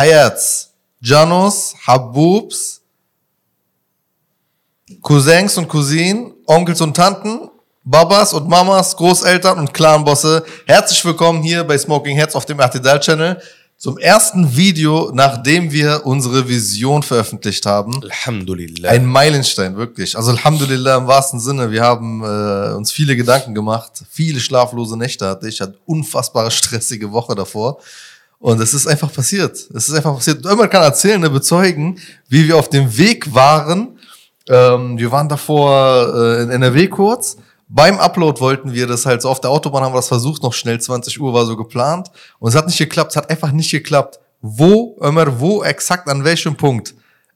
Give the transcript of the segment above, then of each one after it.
Hayats, Janos, Habubs, Cousins und Cousinen, Onkels und Tanten, Babas und Mamas, Großeltern und Clanbosse. Herzlich willkommen hier bei Smoking Heads auf dem RTL Channel zum ersten Video, nachdem wir unsere Vision veröffentlicht haben. Alhamdulillah. Ein Meilenstein, wirklich. Also Alhamdulillah im wahrsten Sinne. Wir haben äh, uns viele Gedanken gemacht. Viele schlaflose Nächte hatte ich. Hatte unfassbare stressige Woche davor. Und es ist einfach passiert. Es ist einfach passiert. Irgendwann kann erzählen, ne, bezeugen, wie wir auf dem Weg waren. Ähm, wir waren davor äh, in NRW kurz. Beim Upload wollten wir das halt so auf der Autobahn haben wir das versucht, noch schnell 20 Uhr war so geplant. Und es hat nicht geklappt, es hat einfach nicht geklappt. Wo, immer, wo exakt, an welchem Punkt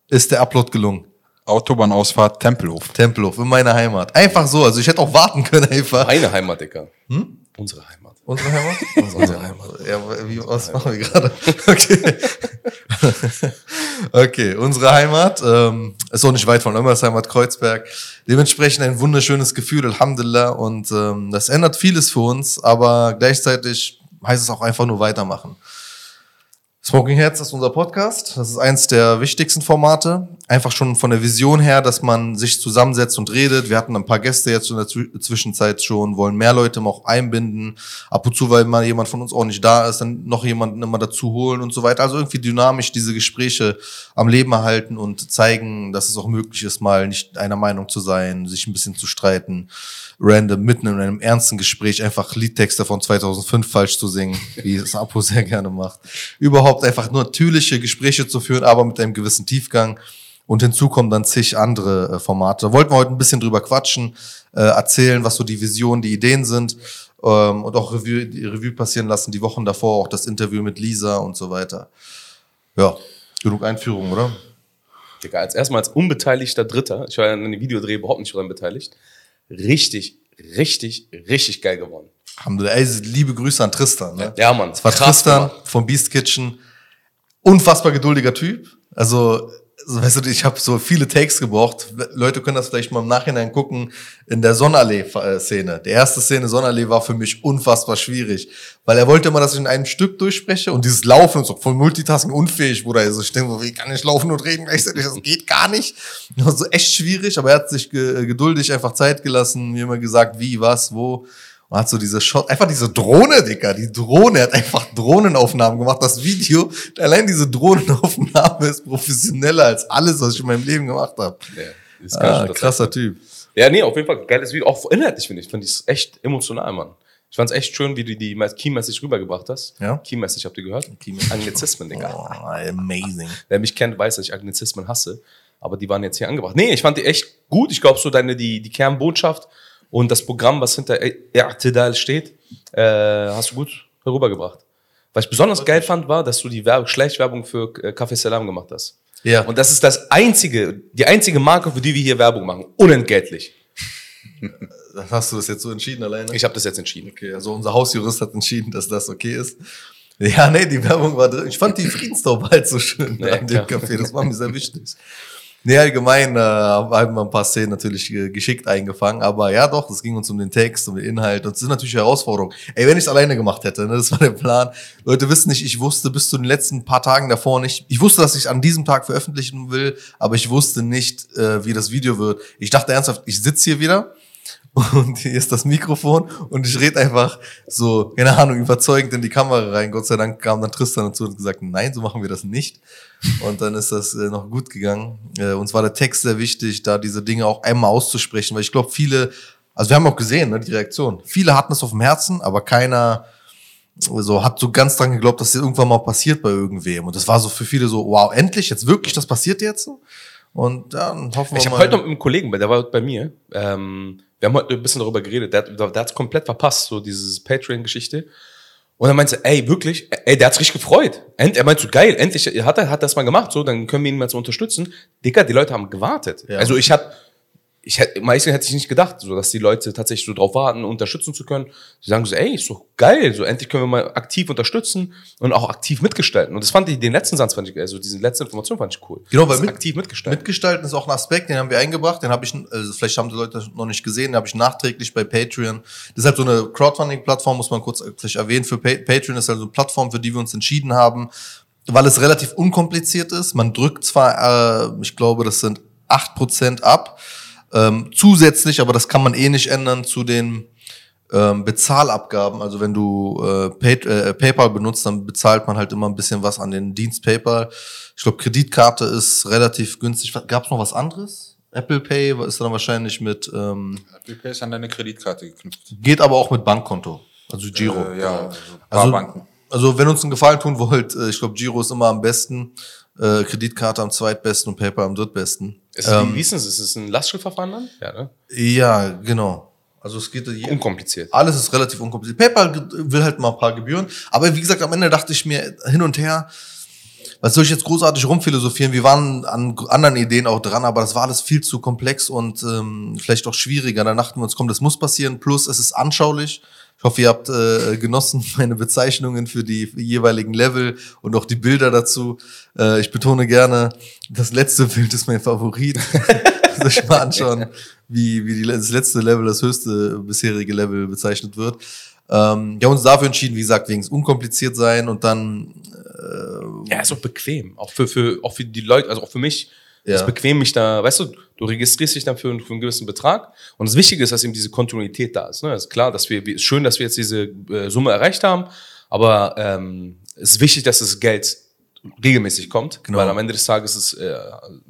ist der Upload gelungen? Autobahnausfahrt Tempelhof. Tempelhof, in meiner Heimat. Einfach so, also ich hätte auch warten können einfach. Meine Heimat, Digga. Hm? Unsere Heimat. Unsere Heimat? Unsere Heimat. Ja, wie, was machen wir gerade? Okay. okay, unsere Heimat ähm, ist auch nicht weit von Heimat, Kreuzberg. Dementsprechend ein wunderschönes Gefühl, Alhamdulillah. Und ähm, das ändert vieles für uns, aber gleichzeitig heißt es auch einfach nur weitermachen. Smoking Heads ist unser Podcast. Das ist eins der wichtigsten Formate. Einfach schon von der Vision her, dass man sich zusammensetzt und redet. Wir hatten ein paar Gäste jetzt in der Zwischenzeit schon, wollen mehr Leute auch einbinden. Ab und zu, weil mal jemand von uns auch nicht da ist, dann noch jemanden immer dazu holen und so weiter. Also irgendwie dynamisch diese Gespräche am Leben erhalten und zeigen, dass es auch möglich ist, mal nicht einer Meinung zu sein, sich ein bisschen zu streiten random mitten in einem ernsten Gespräch einfach Liedtexte von 2005 falsch zu singen, wie es Apo sehr gerne macht. Überhaupt einfach nur natürliche Gespräche zu führen, aber mit einem gewissen Tiefgang. Und hinzu kommen dann zig andere äh, Formate. Da wollten wir heute ein bisschen drüber quatschen, äh, erzählen, was so die Visionen, die Ideen sind ähm, und auch Revue, die Revue passieren lassen, die Wochen davor, auch das Interview mit Lisa und so weiter. Ja, genug Einführung, oder? Digga, als erstmal als unbeteiligter Dritter, ich war ja an dem Videodreh überhaupt nicht daran beteiligt, richtig, richtig, richtig geil geworden. Ey, liebe Grüße an Tristan. Ne? Ja, Mann. Es war Krass Tristan gemacht. vom Beast Kitchen. Unfassbar geduldiger Typ. Also so, weißt du, ich habe so viele Takes gebraucht. Leute können das vielleicht mal im Nachhinein gucken in der Sonnenallee-Szene. Die erste Szene Sonnenallee war für mich unfassbar schwierig, weil er wollte immer, dass ich in einem Stück durchspreche und dieses Laufen ist so voll Multitasking unfähig, Bruder. Also ich denke, wie kann ich laufen und reden gleichzeitig? Das geht gar nicht. Das war so echt schwierig, aber er hat sich geduldig einfach Zeit gelassen, mir immer gesagt, wie, was, wo. Man hat so diese Shot, einfach diese Drohne, Dicker, die Drohne, hat einfach Drohnenaufnahmen gemacht. Das Video, allein diese Drohnenaufnahme ist professioneller als alles, was ich in meinem Leben gemacht habe. Ja, ist ah, krasser Typ. Ja, nee, auf jeden Fall geiles Video. Auch inhaltlich finde ich, finde ich es echt emotional, Mann. Ich fand es echt schön, wie du die Key-Message rübergebracht hast. Ja? Key-Message, habt ihr gehört? Agnizismen, Digga. Oh, amazing. Wer mich kennt, weiß, dass ich Agnizismen hasse. Aber die waren jetzt hier angebracht. Nee, ich fand die echt gut. Ich glaube, so deine, die, die Kernbotschaft und das Programm, was hinter I'tidal steht, äh, hast du gut herübergebracht. Was ich besonders geil fand, war, dass du die Werbe Schleichwerbung für äh, Café Salam gemacht hast. Ja. Und das ist das einzige, die einzige Marke, für die wir hier Werbung machen. Unentgeltlich. Hast du das jetzt so entschieden alleine? Ich habe das jetzt entschieden. Okay, also unser Hausjurist hat entschieden, dass das okay ist. Ja, nee, die Werbung war drin. Ich fand die Friedenstaube halt so schön ja, an dem Café. Das war mir sehr wichtig. Nee, allgemein äh, haben wir ein paar Szenen natürlich geschickt eingefangen, aber ja doch, es ging uns um den Text, um den Inhalt und es sind natürlich Herausforderungen. Ey, wenn ich es alleine gemacht hätte, ne, das war der Plan. Leute wissen nicht, ich wusste bis zu den letzten paar Tagen davor nicht, ich wusste, dass ich an diesem Tag veröffentlichen will, aber ich wusste nicht, äh, wie das Video wird. Ich dachte ernsthaft, ich sitze hier wieder und hier ist das Mikrofon und ich rede einfach so, keine Ahnung, überzeugend in die Kamera rein. Gott sei Dank kam dann Tristan dazu und gesagt, nein, so machen wir das nicht. Und dann ist das äh, noch gut gegangen. Äh, uns war der Text sehr wichtig, da diese Dinge auch einmal auszusprechen, weil ich glaube, viele, also wir haben auch gesehen, ne, die Reaktion. Viele hatten es auf dem Herzen, aber keiner so hat so ganz dran geglaubt, dass das irgendwann mal passiert bei irgendwem. Und das war so für viele so, wow, endlich, jetzt wirklich, das passiert jetzt so. Und dann hoffen wir ich mal. Ich habe heute noch mit einem Kollegen, der war bei mir, ähm, wir haben heute ein bisschen darüber geredet, der, der, der hat es komplett verpasst, so dieses Patreon-Geschichte. Und dann meinte er, ey, wirklich, ey, der hat's richtig gefreut. End, er meinte so, geil, endlich hat er hat das mal gemacht, so, dann können wir ihn mal so unterstützen. Dicker, die Leute haben gewartet. Ja. Also ich hatte ich hätte, meistens hätte ich nicht gedacht, so, dass die Leute tatsächlich so drauf warten, unterstützen zu können. Sie sagen so, ey, ist doch geil, so endlich können wir mal aktiv unterstützen und auch aktiv mitgestalten. Und das fand ich, den letzten Satz fand ich, also diese letzte Information fand ich cool. Genau, weil mit, aktiv mitgestalten. Mitgestalten ist auch ein Aspekt, den haben wir eingebracht, den habe ich, also vielleicht haben die Leute das noch nicht gesehen, den habe ich nachträglich bei Patreon. Halt so eine Crowdfunding-Plattform, muss man kurz vielleicht erwähnen. Für Patreon ist halt so eine Plattform, für die wir uns entschieden haben, weil es relativ unkompliziert ist. Man drückt zwar, äh, ich glaube, das sind 8% ab, ähm, zusätzlich, aber das kann man eh nicht ändern zu den ähm, Bezahlabgaben. Also wenn du äh, Pay, äh, PayPal benutzt, dann bezahlt man halt immer ein bisschen was an den Dienst PayPal. Ich glaube, Kreditkarte ist relativ günstig. Gab es noch was anderes? Apple Pay ist dann wahrscheinlich mit, ähm, Apple Pay ist an deine Kreditkarte geknüpft. geht aber auch mit Bankkonto, also Giro. Äh, ja, also Also, Banken. also wenn uns einen Gefallen tun wollt, äh, ich glaube, Giro ist immer am besten, äh, Kreditkarte am zweitbesten und PayPal am drittbesten. Ist, wie, wie ist das? Ist es ein Lastschriftverfahren dann? Ja, ne? Ja, genau. Also es geht Unkompliziert. alles ist relativ unkompliziert. PayPal will halt mal ein paar Gebühren, aber wie gesagt, am Ende dachte ich mir hin und her, was soll ich jetzt großartig rumphilosophieren? Wir waren an anderen Ideen auch dran, aber das war alles viel zu komplex und ähm, vielleicht auch schwieriger. Dann dachten wir uns, komm, das muss passieren. Plus, es ist anschaulich. Ich hoffe, ihr habt äh, genossen meine Bezeichnungen für die jeweiligen Level und auch die Bilder dazu. Äh, ich betone gerne, das letzte Bild ist mein Favorit. Soll ich mal anschauen, wie, wie die, das letzte Level, das höchste bisherige Level bezeichnet wird. Ähm, wir haben uns dafür entschieden, wie gesagt, wegen es unkompliziert sein und dann Ja, ist auch bequem. Auch für, für, auch für die Leute, also auch für mich. Ja. Ist bequem, mich da, weißt du, du registrierst dich dann für, einen- für einen gewissen Betrag. Und das Wichtige ist, dass eben diese Kontinuität da ist. Ne? Es ist klar, dass wir, ist schön, dass wir jetzt diese äh, Summe erreicht haben, aber ähm, es ist wichtig, dass das Geld regelmäßig kommt, Genau. weil am Ende des Tages ist äh,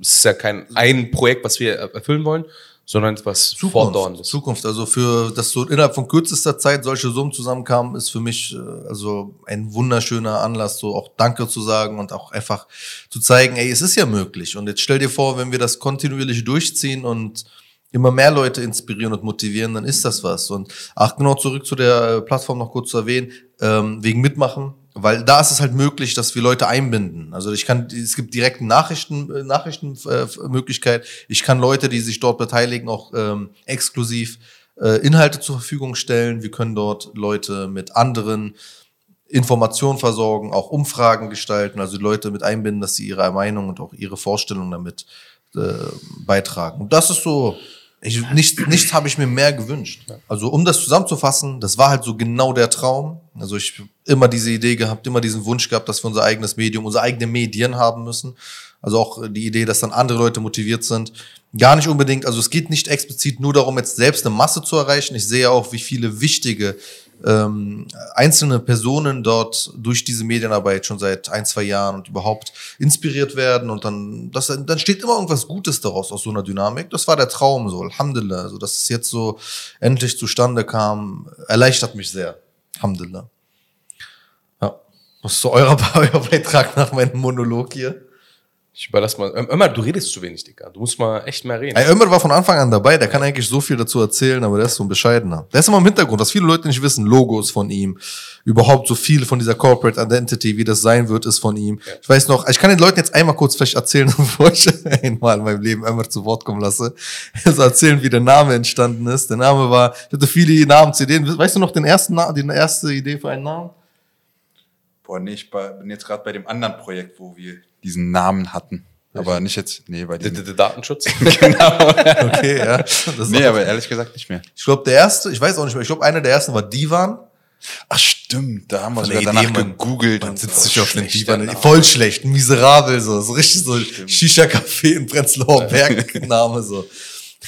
es ist ja kein ein Projekt, was wir erfüllen wollen, sondern etwas fortdauerndes. Zukunft. Also für, dass so innerhalb von kürzester Zeit solche Summen zusammenkamen, ist für mich äh, also ein wunderschöner Anlass, so auch Danke zu sagen und auch einfach zu zeigen, ey, es ist ja möglich. Und jetzt stell dir vor, wenn wir das kontinuierlich durchziehen und immer mehr Leute inspirieren und motivieren, dann ist das was. Und ach, genau zurück zu der äh, Plattform noch kurz zu erwähnen, ähm, wegen Mitmachen, weil da ist es halt möglich, dass wir Leute einbinden. Also ich kann, es gibt direkt Nachrichten, äh, Nachrichtenmöglichkeit. Ich kann Leute, die sich dort beteiligen, auch ähm, exklusiv äh, Inhalte zur Verfügung stellen. Wir können dort Leute mit anderen Informationen versorgen, auch Umfragen gestalten, also Leute mit einbinden, dass sie ihre Meinung und auch ihre Vorstellung damit äh, beitragen. Und das ist so, ich, nichts, nichts habe ich mir mehr gewünscht. Also um das zusammenzufassen, das war halt so genau der Traum. Also ich immer diese Idee gehabt, immer diesen Wunsch gehabt, dass wir unser eigenes Medium, unsere eigenen Medien haben müssen. Also auch die Idee, dass dann andere Leute motiviert sind. Gar nicht unbedingt, also es geht nicht explizit nur darum, jetzt selbst eine Masse zu erreichen. Ich sehe auch, wie viele wichtige ähm, einzelne Personen dort durch diese Medienarbeit schon seit ein, zwei Jahren und überhaupt inspiriert werden und dann, das, dann steht immer irgendwas Gutes daraus aus so einer Dynamik. Das war der Traum so, Alhamdulillah. Also, dass es jetzt so endlich zustande kam, erleichtert mich sehr. Alhamdulillah. Ja. Was ist so euer, euer Beitrag nach meinem Monolog hier? Ich überlasse mal. Ömer, du redest zu wenig, Digga. Du musst mal echt mehr reden. Ey, Ömer war von Anfang an dabei, der kann eigentlich so viel dazu erzählen, aber der ist so ein bescheidener. Der ist immer im Hintergrund, dass viele Leute nicht wissen, Logos von ihm, überhaupt so viel von dieser Corporate Identity, wie das sein wird, ist von ihm. Ich weiß noch, ich kann den Leuten jetzt einmal kurz vielleicht erzählen, bevor ich einmal in meinem Leben Ömer zu Wort kommen lasse. Also erzählen, wie der Name entstanden ist. Der Name war, ich hatte viele Namen-CDs. Weißt du noch den ersten Namen, die erste Idee für einen Namen? Boah, nee, ich bin jetzt gerade bei dem anderen Projekt, wo wir diesen Namen hatten. Aber nicht jetzt, nee, bei diesem. der Datenschutz. Okay, ja. Das Nee, aber ehrlich gesagt nicht mehr. ich glaube, der erste, ich weiß auch nicht mehr, ich glaube, einer der ersten war Divan. Ach stimmt, da haben wir sogar der danach Idee, man- gegoogelt. Man sitzt sich auf den Divan. Voll schlecht, miserabel, so. So richtig so Shisha-Café in Prenzlauer Berg Name, so.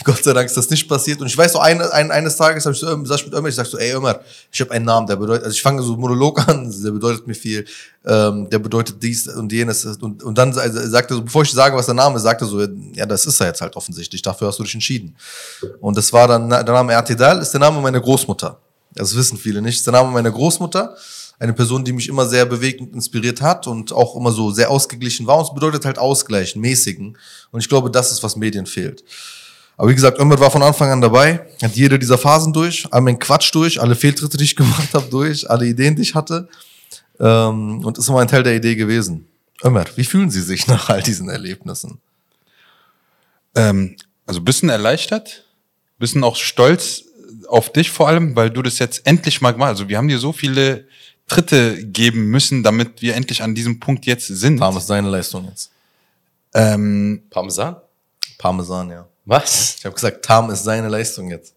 Gott sei Dank ist das nicht passiert. Und ich weiß so, ein, ein, eines Tages habe ich so, ähm, sag ich mit Ömer, ich sag so, ey Ömer, ich habe einen Namen, der bedeutet, also ich fange so Monolog an, der bedeutet mir viel, ähm, der bedeutet dies und jenes. Und, und dann also, sagt er so, bevor ich sage, was der Name ist, sagt er so, ja, das ist er jetzt halt offensichtlich, dafür hast du dich entschieden. Und das war dann, der Name Ertidal ist der Name meiner Großmutter. Das wissen viele nicht. Ist der Name meiner Großmutter. Eine Person, die mich immer sehr bewegt und inspiriert hat und auch immer so sehr ausgeglichen war. Und es bedeutet halt ausgleichen, mäßigen. Und ich glaube, das ist, was Medien fehlt. Aber wie gesagt, Ömer war von Anfang an dabei, hat jede dieser Phasen durch, all meinen Quatsch durch, alle Fehltritte, die ich gemacht habe, durch, alle Ideen, die ich hatte. Ähm, und ist immer ein Teil der Idee gewesen. Ömer, wie fühlen Sie sich nach all diesen Erlebnissen? Ähm, also bisschen erleichtert, bisschen auch stolz auf dich vor allem, weil du das jetzt endlich mal gemacht hast. Also wir haben dir so viele Tritte geben müssen, damit wir endlich an diesem Punkt jetzt sind. Parmesan ist seine Leistung jetzt. Ähm, Parmesan? Parmesan, ja. Was? Ich habe gesagt, Tam ist seine Leistung jetzt.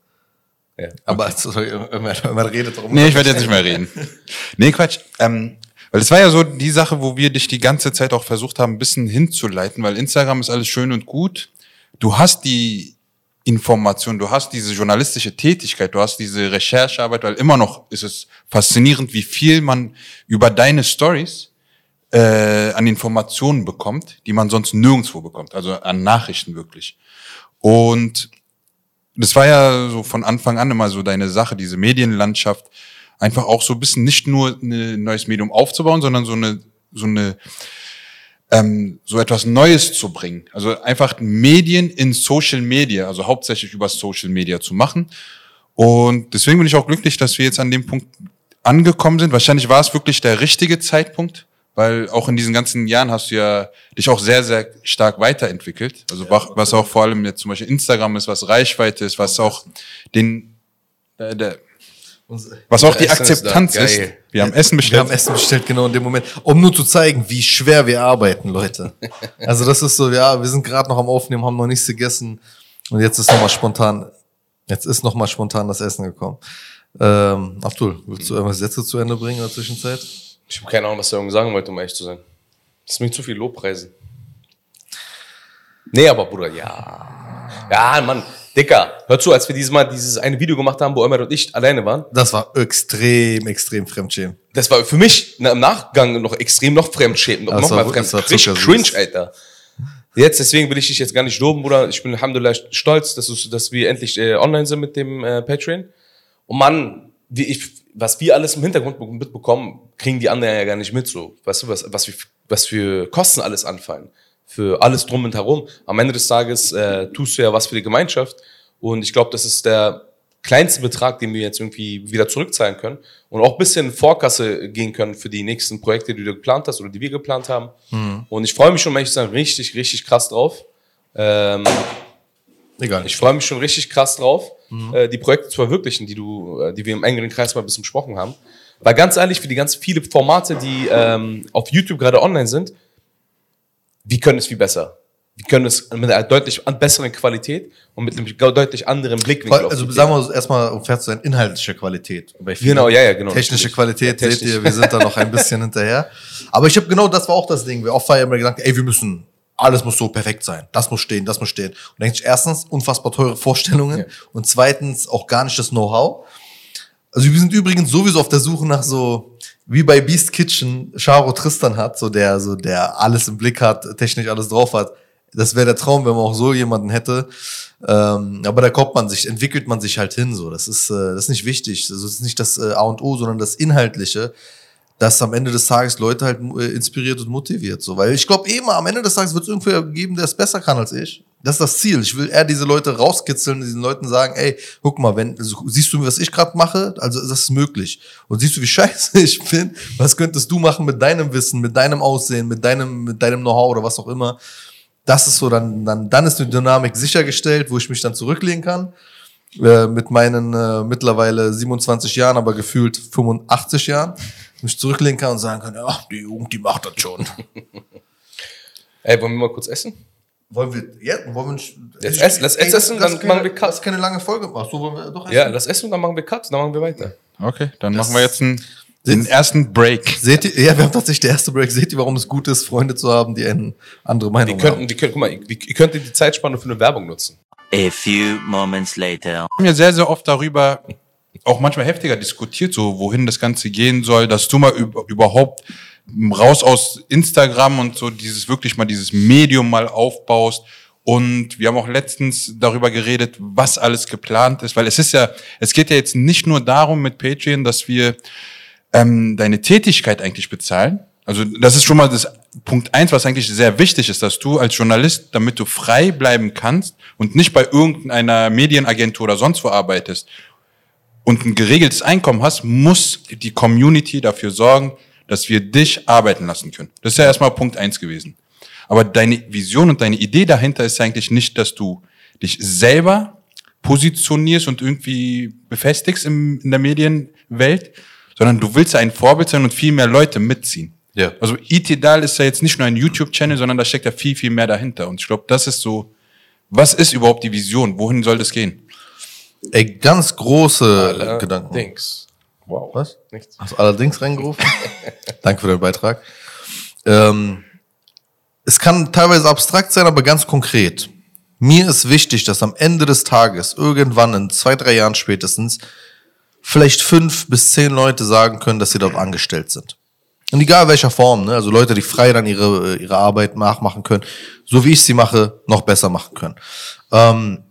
Ja. Aber sorry, Ömer, Ömer redet darum. nee, ich werde jetzt nicht mehr reden. Nee, Quatsch. Ähm, Weil es war ja so die Sache, wo wir dich die ganze Zeit auch versucht haben, ein bisschen hinzuleiten, weil Instagram ist alles schön und gut. Du hast die Information, du hast diese journalistische Tätigkeit, du hast diese Recherchearbeit, weil immer noch ist es faszinierend, wie viel man über deine Stories äh, an Informationen bekommt, die man sonst nirgendwo bekommt, also an Nachrichten wirklich. Und das war ja so von Anfang an immer so deine Sache, diese Medienlandschaft, einfach auch so ein bisschen nicht nur ein neues Medium aufzubauen, sondern so eine, so eine, ähm, so etwas Neues zu bringen. Also einfach Medien in Social Media, also hauptsächlich über Social Media zu machen. Und deswegen bin ich auch glücklich, dass wir jetzt an dem Punkt angekommen sind. Wahrscheinlich war es wirklich der richtige Zeitpunkt, weil auch in diesen ganzen Jahren hast du ja dich auch sehr, sehr stark weiterentwickelt. Also ja, was auch vor allem jetzt zum Beispiel Instagram ist, was Reichweite ist, was auch den, der, der was auch die Akzeptanz ist, ist. Wir haben Essen bestellt. Wir haben Essen bestellt, genau in dem Moment. Um nur zu zeigen, wie schwer wir arbeiten, Leute. Also das ist so, ja, wir sind gerade noch am Aufnehmen, haben noch nichts gegessen. Und jetzt ist nochmal spontan, jetzt ist nochmal spontan das Essen gekommen. Ähm, Abdul, willst du irgendwas Sätze zu Ende bringen in der Zwischenzeit? Ich habe keine Ahnung, was er irgendwie sagen wollte, um ehrlich zu sein. Das ist mir zu viel Lobpreisen. Nee, aber Bruder, ja. Ja, Mann, Dicker, hör zu, als wir dieses Mal dieses eine Video gemacht haben, wo Ömer und ich alleine waren. Das war extrem, extrem fremdschämen. Das war für mich im Nachgang noch extrem noch fremdschämen. Noch, noch mal fremd. Richtig cringe, Alter. Jetzt, deswegen will ich dich jetzt gar nicht loben, Bruder. Ich bin Alhamdulillah stolz, dass, du, dass wir endlich äh, online sind mit dem äh, Patreon. Und Mann, wie ich, was wir alles im Hintergrund mitbekommen, kriegen die anderen ja gar nicht mit so. Weißt du, was, was, für, was für Kosten alles anfallen für alles drum und herum. Am Ende des Tages äh, tust du ja was für die Gemeinschaft. Und ich glaube, das ist der kleinste Betrag, den wir jetzt irgendwie wieder zurückzahlen können und auch ein bisschen in Vorkasse gehen können für die nächsten Projekte, die du geplant hast oder die wir geplant haben. Mhm. Und ich freue mich schon, ehrlich zu sagen, richtig, richtig krass drauf. Ähm, Egal. Ich freue mich schon richtig krass drauf, mhm. äh, die Projekte zu verwirklichen, die du, äh, die wir im engeren Kreis mal ein bisschen besprochen haben. Weil ganz ehrlich, für die ganz viele Formate, die ähm, auf YouTube gerade online sind, wir können es viel besser. Wir können es mit einer deutlich besseren Qualität und mit einem deutlich anderen Blickwinkel. Also sagen wir erstmal, um fair zu sein, inhaltliche Qualität. genau, ja, ja, genau. Technische natürlich. Qualität, ja, seht ihr, wir sind da noch ein bisschen hinterher. Aber ich habe genau, das war auch das Ding. Wir oft war ja immer gedacht, ey, wir müssen, alles muss so perfekt sein. Das muss stehen, das muss stehen. Und denke ich, erstens, unfassbar teure Vorstellungen ja. und zweitens auch gar nicht das Know-how. Also wir sind übrigens sowieso auf der Suche nach so wie bei Beast Kitchen Charo Tristan hat, so der, so der alles im Blick hat, technisch alles drauf hat. Das wäre der Traum, wenn man auch so jemanden hätte. Ähm, aber da kommt man sich, entwickelt man sich halt hin. So, das ist, äh, das ist nicht wichtig. Das ist nicht das äh, A und O, sondern das Inhaltliche, das am Ende des Tages Leute halt äh, inspiriert und motiviert. So, weil ich glaube, eh mal am Ende des Tages wird es irgendwer geben, der es besser kann als ich. Das ist das Ziel. Ich will eher diese Leute rauskitzeln, diesen Leuten sagen, ey, guck mal, wenn also, siehst du, was ich gerade mache, also das ist möglich. Und siehst du, wie scheiße ich bin, was könntest du machen mit deinem Wissen, mit deinem Aussehen, mit deinem, mit deinem Know-how oder was auch immer. Das ist so, dann, dann, dann ist die Dynamik sichergestellt, wo ich mich dann zurücklehnen kann. Äh, mit meinen äh, mittlerweile 27 Jahren, aber gefühlt 85 Jahren, mich zurücklehnen kann und sagen kann, ja, die Jugend, die macht das schon. Ey, wollen wir mal kurz essen? Wollen wir, ja, wollen wir Jetzt essen, lass ey, essen, dann keine, machen wir Cut. Das ist keine lange Folge. Ach so, wollen wir doch essen? Ja, lass essen, dann machen wir Cut, dann machen wir weiter. Okay, dann das machen wir jetzt einen, den ersten Break. Seht ihr, ja, wir haben tatsächlich den ersten Break. Seht ihr, warum es gut ist, Freunde zu haben, die eine andere Meinung die könnten, haben? Die könnten, guck mal, ihr könnt die Zeitspanne für eine Werbung nutzen. A few moments later. Wir haben ja sehr, sehr oft darüber auch manchmal heftiger diskutiert, so wohin das Ganze gehen soll, dass du mal überhaupt raus aus Instagram und so dieses wirklich mal dieses Medium mal aufbaust und wir haben auch letztens darüber geredet, was alles geplant ist, weil es ist ja, es geht ja jetzt nicht nur darum mit Patreon, dass wir ähm, deine Tätigkeit eigentlich bezahlen. Also das ist schon mal das Punkt eins, was eigentlich sehr wichtig ist, dass du als Journalist, damit du frei bleiben kannst und nicht bei irgendeiner Medienagentur oder sonst wo arbeitest und ein geregeltes Einkommen hast, muss die Community dafür sorgen, dass wir dich arbeiten lassen können. Das ist ja erstmal Punkt eins gewesen. Aber deine Vision und deine Idee dahinter ist eigentlich nicht, dass du dich selber positionierst und irgendwie befestigst im, in der Medienwelt, sondern du willst ein Vorbild sein und viel mehr Leute mitziehen. Ja. Also Itidal ist ja jetzt nicht nur ein YouTube-Channel, sondern da steckt ja viel, viel mehr dahinter. Und ich glaube, das ist so, was ist überhaupt die Vision? Wohin soll das gehen? Ey, ganz große Alle Gedanken. Dings. Wow. Was? Nichts. Hast du allerdings reingerufen? Danke für deinen Beitrag. Ähm, es kann teilweise abstrakt sein, aber ganz konkret. Mir ist wichtig, dass am Ende des Tages, irgendwann in zwei, drei Jahren spätestens, vielleicht fünf bis zehn Leute sagen können, dass sie dort angestellt sind. Und egal welcher Form, ne? also Leute, die frei dann ihre, ihre Arbeit nachmachen können, so wie ich sie mache, noch besser machen können. Ähm,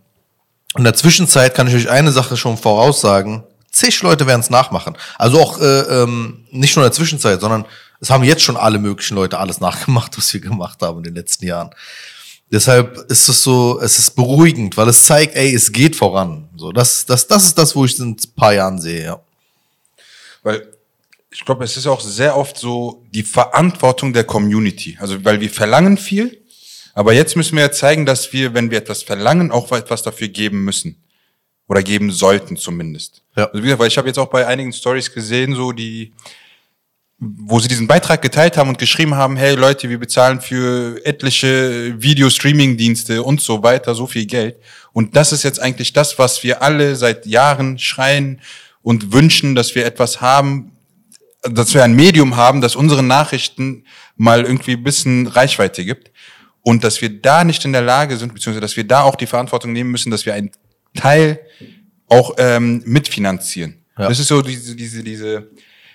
in der Zwischenzeit kann ich euch eine Sache schon voraussagen. Zig Leute werden es nachmachen. Also auch äh, ähm, nicht nur in der Zwischenzeit, sondern es haben jetzt schon alle möglichen Leute alles nachgemacht, was wir gemacht haben in den letzten Jahren. Deshalb ist es so, es ist beruhigend, weil es zeigt, ey, es geht voran. So, das, das, das ist das, wo ich es in ein paar Jahren sehe, ja. Weil ich glaube, es ist auch sehr oft so die Verantwortung der Community. Also, weil wir verlangen viel, aber jetzt müssen wir ja zeigen, dass wir, wenn wir etwas verlangen, auch etwas dafür geben müssen. Oder geben sollten zumindest. Ja. Also wie gesagt, weil ich habe jetzt auch bei einigen Stories gesehen, so die, wo sie diesen Beitrag geteilt haben und geschrieben haben, hey Leute, wir bezahlen für etliche Video-Streaming-Dienste und so weiter so viel Geld. Und das ist jetzt eigentlich das, was wir alle seit Jahren schreien und wünschen, dass wir etwas haben, dass wir ein Medium haben, das unsere Nachrichten mal irgendwie ein bisschen Reichweite gibt. Und dass wir da nicht in der Lage sind, beziehungsweise dass wir da auch die Verantwortung nehmen müssen, dass wir einen Teil auch ähm, mitfinanzieren. Ja. Das ist so diese, diese, diese,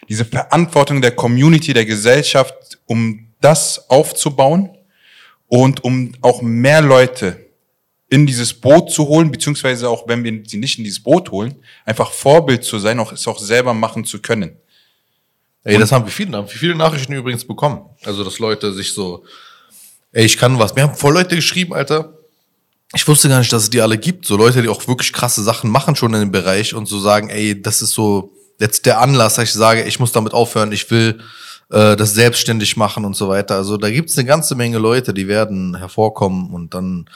diese Verantwortung der Community, der Gesellschaft, um das aufzubauen und um auch mehr Leute in dieses Boot zu holen, beziehungsweise auch wenn wir sie nicht in dieses Boot holen, einfach Vorbild zu sein, auch es auch selber machen zu können. Ey, das haben wir viele, haben wir viele Nachrichten übrigens bekommen. Also, dass Leute sich so, ey, ich kann was. Mir haben voll Leute geschrieben, Alter. Ich wusste gar nicht, dass es die alle gibt. So Leute, die auch wirklich krasse Sachen machen schon in dem Bereich und so sagen, ey, das ist so jetzt der Anlass, dass ich sage, ich muss damit aufhören, ich will äh, das selbstständig machen und so weiter. Also da gibt's eine ganze Menge Leute, die werden hervorkommen und dann,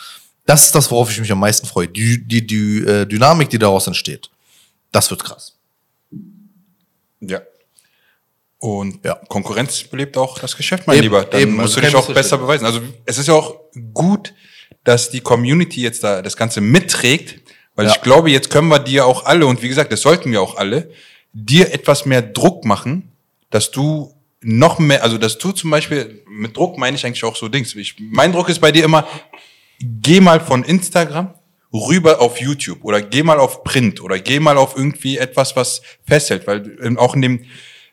das ist das, worauf ich mich am meisten freue. Die, die, die äh, Dynamik, die daraus entsteht. Das wird krass. Ja. Und Ja. Konkurrenz belebt auch das Geschäft, mein Eben, Lieber. Dann eben. musst du Also dich kein auch besser beweisen. Also es ist ja auch gut, dass die Community jetzt da das Ganze mitträgt, weil Ja. ich glaube, jetzt können wir dir auch alle, und wie gesagt, das sollten wir auch alle, dir etwas mehr Druck machen, dass du noch mehr, also dass du zum Beispiel, mit Druck meine ich eigentlich auch so Dings. Ich, mein Druck ist bei dir immer, geh mal von Instagram rüber auf YouTube oder geh mal auf Print oder geh mal auf irgendwie etwas, was festhält, weil ähm, auch in dem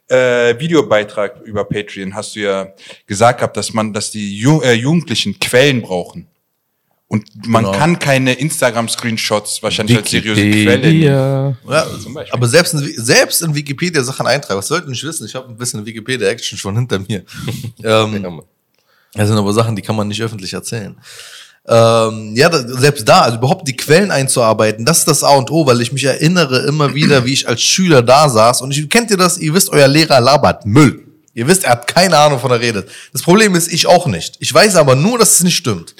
äh, Videobeitrag über Patreon hast du ja gesagt gehabt, dass man, dass die Ju äh, Jugendlichen Quellen brauchen. Und man Genau. kann keine Instagram-Screenshots wahrscheinlich als seriöse Quelle nehmen. Wikipedia. Ja, Zum Beispiel. aber selbst in, selbst in Wikipedia Sachen eintragen. Was sollten nicht wissen? Ich habe ein bisschen Wikipedia-Action schon hinter mir. Ja, ähm, das sind aber Sachen, die kann man nicht öffentlich erzählen. Ähm, ja, selbst da, also überhaupt die Quellen einzuarbeiten, das ist das A und O, weil ich mich erinnere immer wieder, wie ich als Schüler da saß und ich, kennt ihr das? Ihr wisst, euer Lehrer labert Müll. Ihr wisst, er hat keine Ahnung, von er redet. Das Problem ist, ich auch nicht. Ich weiß aber nur, dass es nicht stimmt.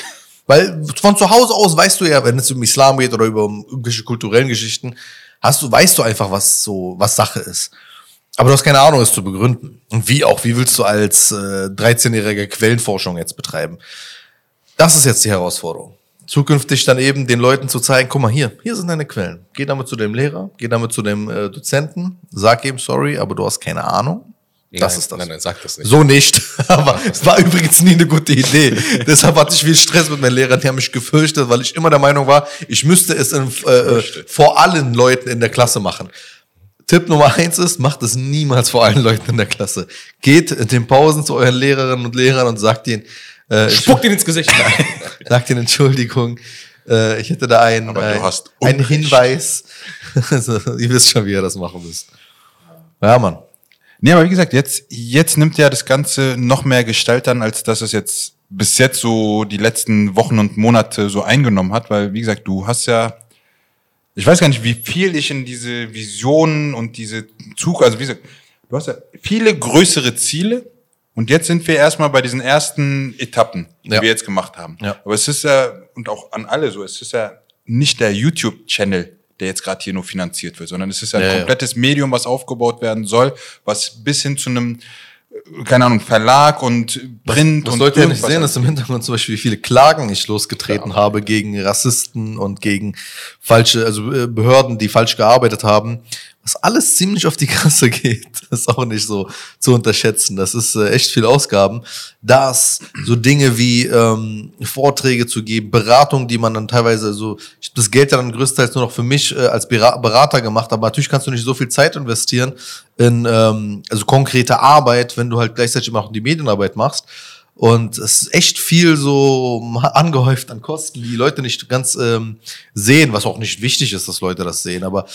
Weil von zu Hause aus weißt du ja, wenn es um Islam geht oder über irgendwelche kulturellen Geschichten, hast du, weißt du einfach, was so, was Sache ist. Aber du hast keine Ahnung, es zu begründen. Und wie auch, wie willst du als äh, 13-jähriger Quellenforschung jetzt betreiben? Das ist jetzt die Herausforderung. Zukünftig dann eben den Leuten zu zeigen, guck mal hier, hier sind deine Quellen. Geh damit zu dem Lehrer, geh damit zu dem äh, Dozenten, sag ihm sorry, aber du hast keine Ahnung. Das Nein, ist das. Nein, nein, sag das nicht. So nicht. Aber es war übrigens nie eine gute Idee. Deshalb hatte ich viel Stress mit meinen Lehrern. Die haben mich gefürchtet, weil ich immer der Meinung war, ich müsste es in, äh, äh, vor allen Leuten in der Klasse machen. Tipp Nummer eins ist, macht es niemals vor allen Leuten in der Klasse. Geht in den Pausen zu euren Lehrerinnen und Lehrern und sagt ihnen, äh, Spuckt ihn ins Gesicht. sagt ihnen Entschuldigung, äh, ich hätte da einen, äh, hast einen Unrecht. Hinweis. also, ihr wisst schon, wie ihr das machen müsst. Ja, Mann. Nee, aber wie gesagt, jetzt, jetzt nimmt ja das Ganze noch mehr Gestalt an, als dass es jetzt bis jetzt so die letzten Wochen und Monate so eingenommen hat, weil, wie gesagt, du hast ja, ich weiß gar nicht, wie viel ich in diese Visionen und diese Zug, also wie gesagt, du hast ja viele größere Ziele und jetzt sind wir erstmal bei diesen ersten Etappen, die Ja. wir jetzt gemacht haben. Ja. Aber es ist ja, und auch an alle so, es ist ja nicht der YouTube-Channel, der jetzt gerade hier nur finanziert wird, sondern es ist ja ein Ja, ja. komplettes Medium, was aufgebaut werden soll, was bis hin zu einem, keine Ahnung, Verlag und Print Was und Leute ja nicht sehen, ist im Hintergrund zum Beispiel, wie viele Klagen ich losgetreten habe gegen Rassisten und gegen falsche, also äh, Behörden, die falsch gearbeitet haben, was alles ziemlich auf die Kasse geht. Das ist auch nicht so zu unterschätzen. Das ist äh, echt viel Ausgaben. Das, so Dinge wie ähm, Vorträge zu geben, Beratung, die man dann teilweise so, ich habe das Geld ja dann größtenteils nur noch für mich äh, als Bera- Berater gemacht, aber natürlich kannst du nicht so viel Zeit investieren in ähm, also konkrete Arbeit, wenn du halt gleichzeitig immer auch die Medienarbeit machst. Und es ist echt viel so angehäuft an Kosten, die Leute nicht ganz ähm, sehen, was auch nicht wichtig ist, dass Leute das sehen, aber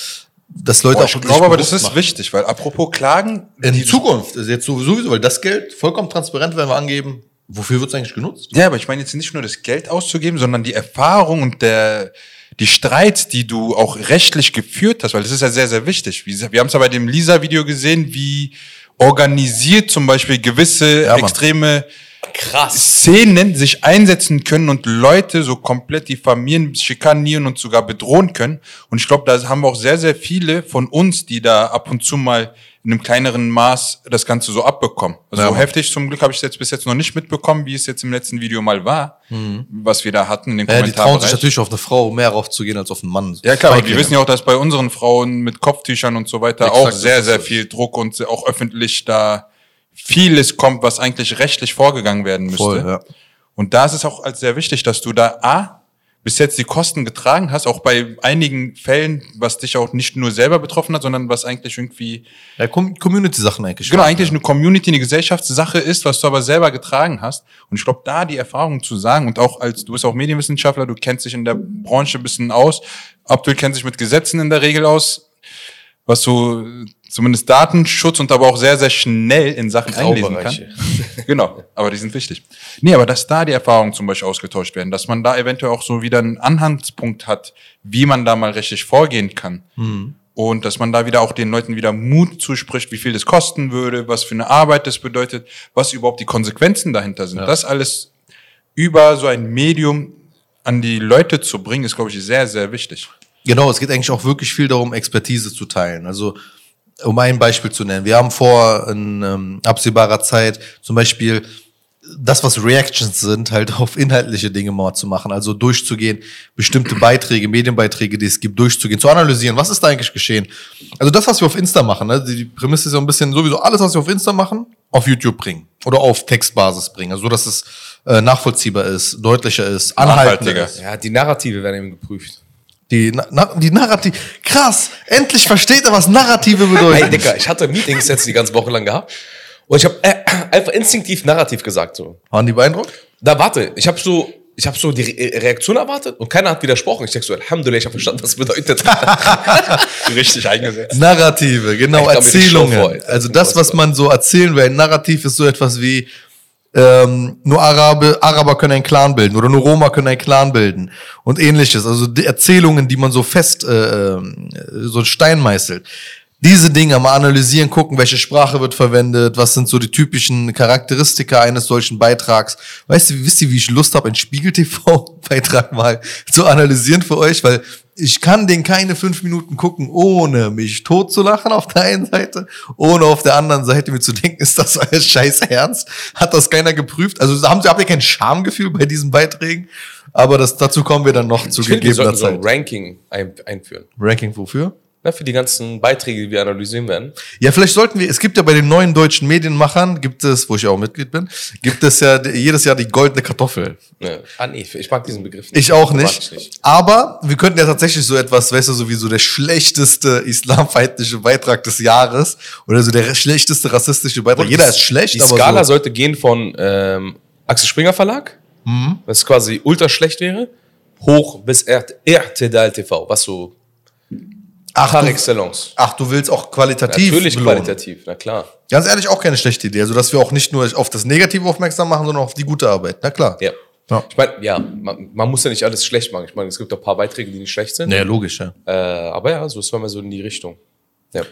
dass Leute Boah, auch ich glaube aber, das ist machen. wichtig, weil apropos Klagen, In die- Zukunft ist jetzt sowieso, weil das Geld vollkommen transparent werden wir angeben. Wofür wird es eigentlich genutzt? Ja, aber ich meine jetzt nicht nur das Geld auszugeben, sondern die Erfahrung und der, die Streits, die du auch rechtlich geführt hast, weil das ist ja sehr, sehr wichtig. Wie- Wir haben es ja bei dem Lisa-Video gesehen, wie organisiert zum Beispiel gewisse Ja, Mann. Krass. Szenen sich einsetzen können und Leute so komplett die Familien schikanieren und sogar bedrohen können. Und ich glaube, da haben wir auch sehr, sehr viele von uns, die da ab und zu mal in einem kleineren Maß das Ganze so abbekommen. Also Ja, so heftig zum Glück habe ich es jetzt bis jetzt noch nicht mitbekommen, wie es jetzt im letzten Video mal war, was wir da hatten in den Mhm. Ja, die trauen sich natürlich auf eine Frau mehr raufzugehen als auf einen Mann. Ja klar, aber wir wissen ja auch, dass bei unseren Frauen mit Kopftüchern und so weiter Exakt, auch sehr, sehr viel Druck und auch öffentlich da vieles kommt, was eigentlich rechtlich vorgegangen werden müsste. Voll, ja. Und da ist es auch als sehr wichtig, dass du da A, bis jetzt die Kosten getragen hast, auch bei einigen Fällen, was dich auch nicht nur selber betroffen hat, sondern was eigentlich irgendwie, Ja, Com Community-Sachen eigentlich. genau, eigentlich eine Community, eine Gesellschaftssache ist, was du aber selber getragen hast. Und ich glaube, da die Erfahrung zu sagen und auch als, du bist auch Medienwissenschaftler, du kennst dich in der Branche ein bisschen aus. Abdul kennt sich mit Gesetzen in der Regel aus, was so zumindest Datenschutz und aber auch sehr, sehr schnell in Sachen einlesen kann. Genau, aber die sind wichtig. Nee, aber dass da die Erfahrungen zum Beispiel ausgetauscht werden, dass man da eventuell auch so wieder einen Anhaltspunkt hat, wie man da mal richtig vorgehen kann. Und dass man da wieder auch den Leuten wieder Mut zuspricht, wie viel das kosten würde, was für eine Arbeit das bedeutet, was überhaupt die Konsequenzen dahinter sind. Das alles über so ein Medium an die Leute zu bringen, ist, glaube ich, sehr, sehr wichtig. Genau, es geht eigentlich auch wirklich viel darum, Expertise zu teilen. Also, um ein Beispiel zu nennen. Wir haben vor, in ähm, absehbarer Zeit zum Beispiel das, was Reactions sind, halt auf inhaltliche Dinge mal zu machen. Also durchzugehen, bestimmte Beiträge, Medienbeiträge, die es gibt, durchzugehen, zu analysieren. Was ist da eigentlich geschehen? Also das, was wir auf Insta machen, ne? die Prämisse ist ja ein bisschen sowieso alles, was wir auf Insta machen, auf YouTube bringen. Oder auf Textbasis bringen. Also so, dass es äh, nachvollziehbar ist, deutlicher ist, anhaltender ist. Ja, die Narrative werden eben geprüft. Die, Na Na die Narrative. Krass, endlich versteht er, was Narrative bedeutet. Ey, Digga, ich hatte Meetings jetzt die ganze Woche lang gehabt. Und ich habe äh, einfach instinktiv Narrativ gesagt. So. Waren die beeindruckt? Da warte, ich habe so, ich habe so die Re Reaktion erwartet und keiner hat widersprochen. Ich denke so, Alhamdulillah, ich habe verstanden, was das bedeutet. Richtig eingesetzt. Narrative, genau, Ich Erzählungen. also das, was man so erzählen will. Ein Narrativ ist so etwas wie, ähm, nur Arabe, Araber können einen Clan bilden oder nur Roma können einen Clan bilden und ähnliches. Also die Erzählungen, die man so fest, äh, ähm, so ein Stein meißelt. Diese Dinge mal analysieren, gucken, welche Sprache wird verwendet, was sind so die typischen Charakteristika eines solchen Beitrags. Weißt du, wisst ihr, wie ich Lust habe, einen Spiegel-TV-Beitrag mal zu analysieren für euch? Weil ich kann den keine fünf Minuten gucken, ohne mich tot zu lachen auf der einen Seite, ohne auf der anderen Seite mir zu denken, ist das alles scheiß ernst? Hat das keiner geprüft? Also haben Sie, habt ihr kein Schamgefühl bei diesen Beiträgen? Aber das, dazu kommen wir dann noch zu Ich finde, wir gegebener sollten so ein Zeit. Ranking ein einführen. Ranking wofür? Na, für die ganzen Beiträge, die wir analysieren werden. Ja, vielleicht sollten wir, es gibt ja bei den neuen deutschen Medienmachern, gibt es, wo ich auch Mitglied bin, gibt es ja die- jedes Jahr die goldene Kartoffel. Ja. Ah, nee, ich mag diesen Begriff nicht. Ich auch nicht. ich nicht. Aber wir könnten ja tatsächlich so etwas, weißt du, so wie so der schlechteste islamfeindliche Beitrag des Jahres oder so der schlechteste rassistische Beitrag. Jeder ist schlecht, Die aber Skala so. sollte gehen von ähm, Axel Springer Verlag, Mhm. was quasi ultra schlecht wäre, hoch bis RTL TV, was so Ach par du, excellence. ach, du willst auch qualitativ Natürlich belohnen. qualitativ, na klar. Ganz ehrlich, auch keine schlechte Idee. Also, dass wir auch nicht nur auf das Negative aufmerksam machen, sondern auf die gute Arbeit. Na klar. Ja. Ja. Ich meine, ja, man, man muss ja nicht alles schlecht machen. Ich meine, es gibt auch ein paar Beiträge, die nicht schlecht sind. Naja, logisch, ja. Äh, aber ja, so ist man mal so in die Richtung. Ja.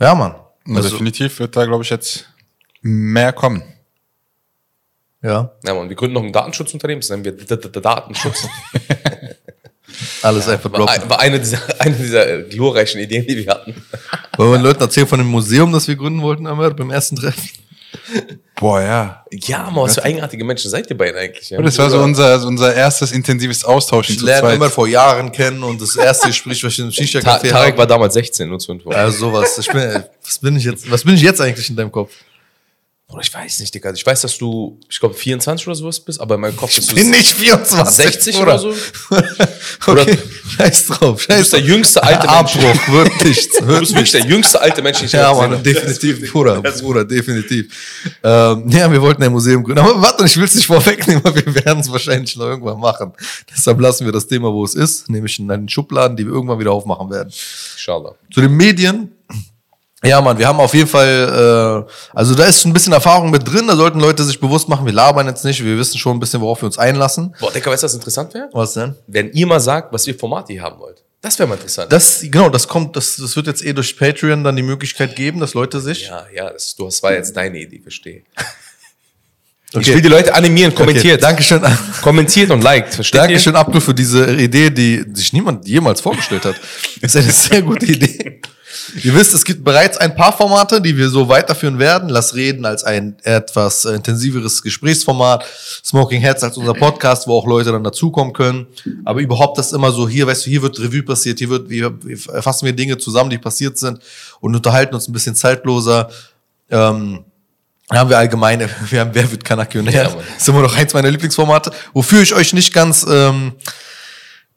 Ja, Mann. Also, Also, definitiv wird da, glaube ich, jetzt mehr kommen. ja, Ja, man, wir gründen noch ein Datenschutzunternehmen, das nennen wir D- D- D- Datenschutz. alles einfach War, droppen. war eine dieser, eine dieser äh, glorreichen Ideen, die wir hatten. Wollen wir den Leuten erzählen von dem Museum, das wir gründen wollten einmal beim ersten Treffen? Boah, ja. Ja, man, was für eigenartige Menschen seid ihr beiden eigentlich? Ja? Das war so unser, so unser erstes intensives Austauschen Ich lerne immer vor Jahren kennen und das erste Gespräch, was ich im Ta Shisha-Café Tarek habe. war damals 16, nur zu Info. Also sowas. Ich bin, was bin ich jetzt, was bin ich jetzt eigentlich in deinem Kopf? Bruder, ich weiß nicht, Digga. Ich weiß, dass du, ich glaube, 24 oder sowas bist, aber in meinem Kopf bist du Bin nicht 24. 60 Bruder. oder so. Okay, scheiß drauf. Du Scheiß bist der jüngste alte Mensch. Abbruch, wird nichts. Du bist wirklich der jüngste alte Mensch, den ich Ja, Mann, definitiv, Bruder, Bruder, definitiv. Ähm, ja, wir wollten ein Museum gründen. Aber warte, ich will es nicht vorwegnehmen, aber wir werden es wahrscheinlich noch irgendwann machen. Deshalb lassen wir das Thema, wo es ist, nämlich in einen Schubladen, die wir irgendwann wieder aufmachen werden. Inshallah. Zu den Medien. Ja, Mann, wir haben auf jeden Fall, äh, also da ist ein bisschen Erfahrung mit drin, da sollten Leute sich bewusst machen, wir labern jetzt nicht, wir wissen schon ein bisschen, worauf wir uns einlassen. Boah, Digga, weißt du, was interessant wäre? Was denn? Wenn ihr mal sagt, was ihr Format ihr haben wollt. Das wäre mal interessant. Das, genau, das kommt, das, das wird jetzt eh durch Patreon dann die Möglichkeit geben, dass Leute sich. ja, ja, das, du, das war jetzt deine Idee, verstehe. Okay. Ich will die Leute animieren, kommentiert. Okay, Dankeschön. Kommentiert und liked, versteht Dankeschön, Abdul, für diese Idee, die sich niemand jemals vorgestellt hat. Das ist eine sehr gute Idee. Ihr wisst, es gibt bereits ein paar Formate, die wir so weiterführen werden. Lass reden als ein etwas intensiveres Gesprächsformat. Smoking Heads als unser Podcast, wo auch Leute dann dazukommen können. Aber überhaupt das immer so, hier, weißt du, hier wird Revue passiert, hier wird, hier fassen wir Dinge zusammen, die passiert sind und unterhalten uns ein bisschen zeitloser. Ähm, haben wir allgemein, wir haben Wer wird Kanakionär? Ja, das ist immer noch eins meiner Lieblingsformate, wofür ich euch nicht ganz ähm,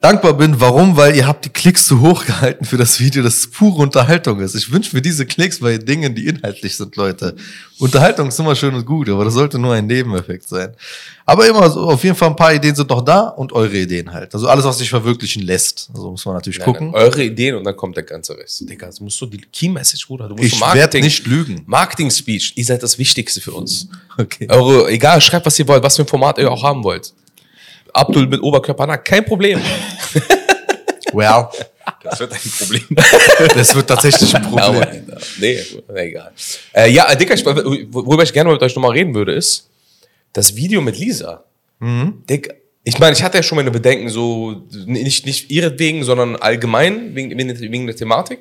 dankbar bin. Warum? Weil ihr habt die Klicks zu hoch gehalten für das Video, das pure Unterhaltung ist. Ich wünsche mir diese Klicks bei Dingen, die inhaltlich sind, Leute. Unterhaltung ist immer schön und gut, aber das sollte nur ein Nebeneffekt sein. Aber immer so, auf jeden Fall ein paar Ideen sind noch da und eure Ideen halt. Also alles, was sich verwirklichen lässt. Also muss man natürlich Nein, gucken. nein, eure Ideen und dann kommt der ganze Rest. Digga, das musst du die Key Message, Bruder. Du musst Ich so werd nicht lügen. Marketing Speech, ihr seid das Wichtigste für uns. Okay. Eure, egal, schreibt, was ihr wollt, was für ein Format ihr auch haben wollt. Abdul mit Oberkörper nackt, kein Problem. Well, Das wird ein Problem. das wird tatsächlich ein Aber, Problem. Alter, nee, egal. Äh, ja, Dicker, ich, worüber ich gerne mit euch nochmal reden würde, ist das Video mit Lisa. Dick, ich meine, ich hatte ja schon meine Bedenken, so nicht, nicht ihretwegen, sondern allgemein, wegen, wegen der Thematik.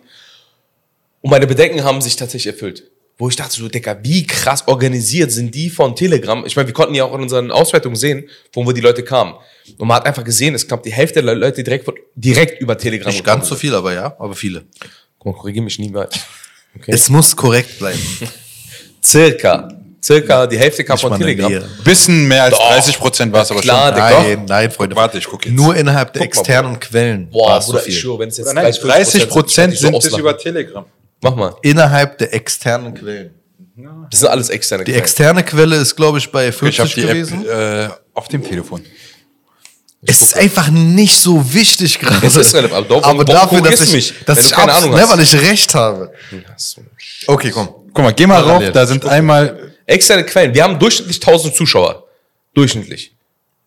Und meine Bedenken haben sich tatsächlich erfüllt. Wo ich dachte so, Dicker, wie krass organisiert sind die von Telegram? Ich meine, wir konnten ja auch in unseren Auswertungen sehen, von wo die Leute kamen. Und man hat einfach gesehen, es kam die Hälfte der Leute direkt, von- direkt über Telegram. Nicht ganz so viel, aber ja, aber viele. Guck mal, korrigiere mich nie weiter. Okay. Es muss korrekt bleiben. Circa. Circa die Hälfte kam von Telegram. Nähe. Bisschen mehr als Doch. 30 Prozent war es aber Klar, schon. Digga. Nein, nein, Freunde. Warte, ich gucke jetzt. Nur innerhalb der Guck mal, externen Quellen. Boah, war es so Bruder, viel. ich schwöre, wenn es jetzt Nein, 30, 30 Prozent so sind es über Telegram. Mach mal. Innerhalb der externen Quellen. Das sind alles externe Die Quellen. externe Quelle ist, glaube ich, bei Ich habe 40 die gewesen. App äh, auf dem Telefon. es ist einfach nicht so wichtig gerade. Es ist relevant, aber aber warum dafür, dass korrigierst ich, du mich, dass wenn ich du keine abs- Ahnung ne, hast? weil ich recht habe. Okay, komm. Guck mal, geh mal rauf, da sind einmal Externe Quellen. Wir haben durchschnittlich 1000 Zuschauer. Durchschnittlich.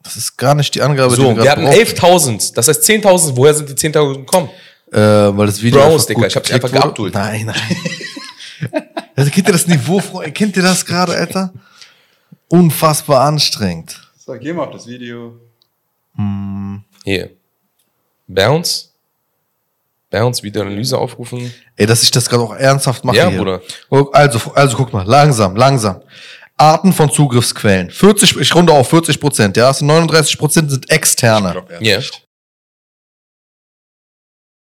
Das ist gar nicht die Angabe, So, die wir wir hatten gerade brauchen. 11.000. Das heißt 10.000. Woher sind die 10.000 gekommen? Äh, weil das Video Bros, einfach Digga, gut ich hab dich einfach geabdult. Nein, nein. also, kennt ihr das Niveau, Freunde? Kennt ihr das gerade, Alter? Unfassbar anstrengend. So, geh mal auf das Video. Hier. Bounce. Bounce, Videoanalyse aufrufen. Ey, dass ich das gerade auch ernsthaft mache Ja, hier. Bruder. Also, also guck mal, langsam, langsam. Arten von Zugriffsquellen. 40, ich runde auf 40 Prozent, ja. Also 39 Prozent sind externe. Ja.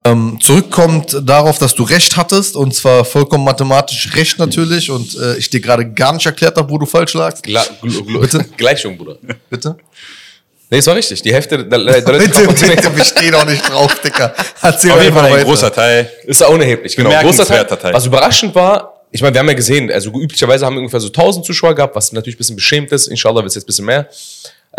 Ähm, zurückkommt darauf, dass du recht hattest, und zwar vollkommen mathematisch recht natürlich, und äh, ich dir gerade gar nicht erklärt habe, wo du falsch lagst. Gla gl gl Bitte? Gleichung, Bruder. Bitte? Nee, es war richtig. Die Hälfte der, der Leute Bitte, bitte, wir stehen auch nicht drauf, Dicker. Erzähl Auf jeden Fall ein weiter. großer Teil. Ist ja unerheblich, genau. Großer Teil. Was überraschend war, ich meine, wir haben ja gesehen, also üblicherweise haben wir ungefähr so 1000 Zuschauer gehabt, was natürlich ein bisschen beschämt ist. Inshallah wird es jetzt ein bisschen mehr.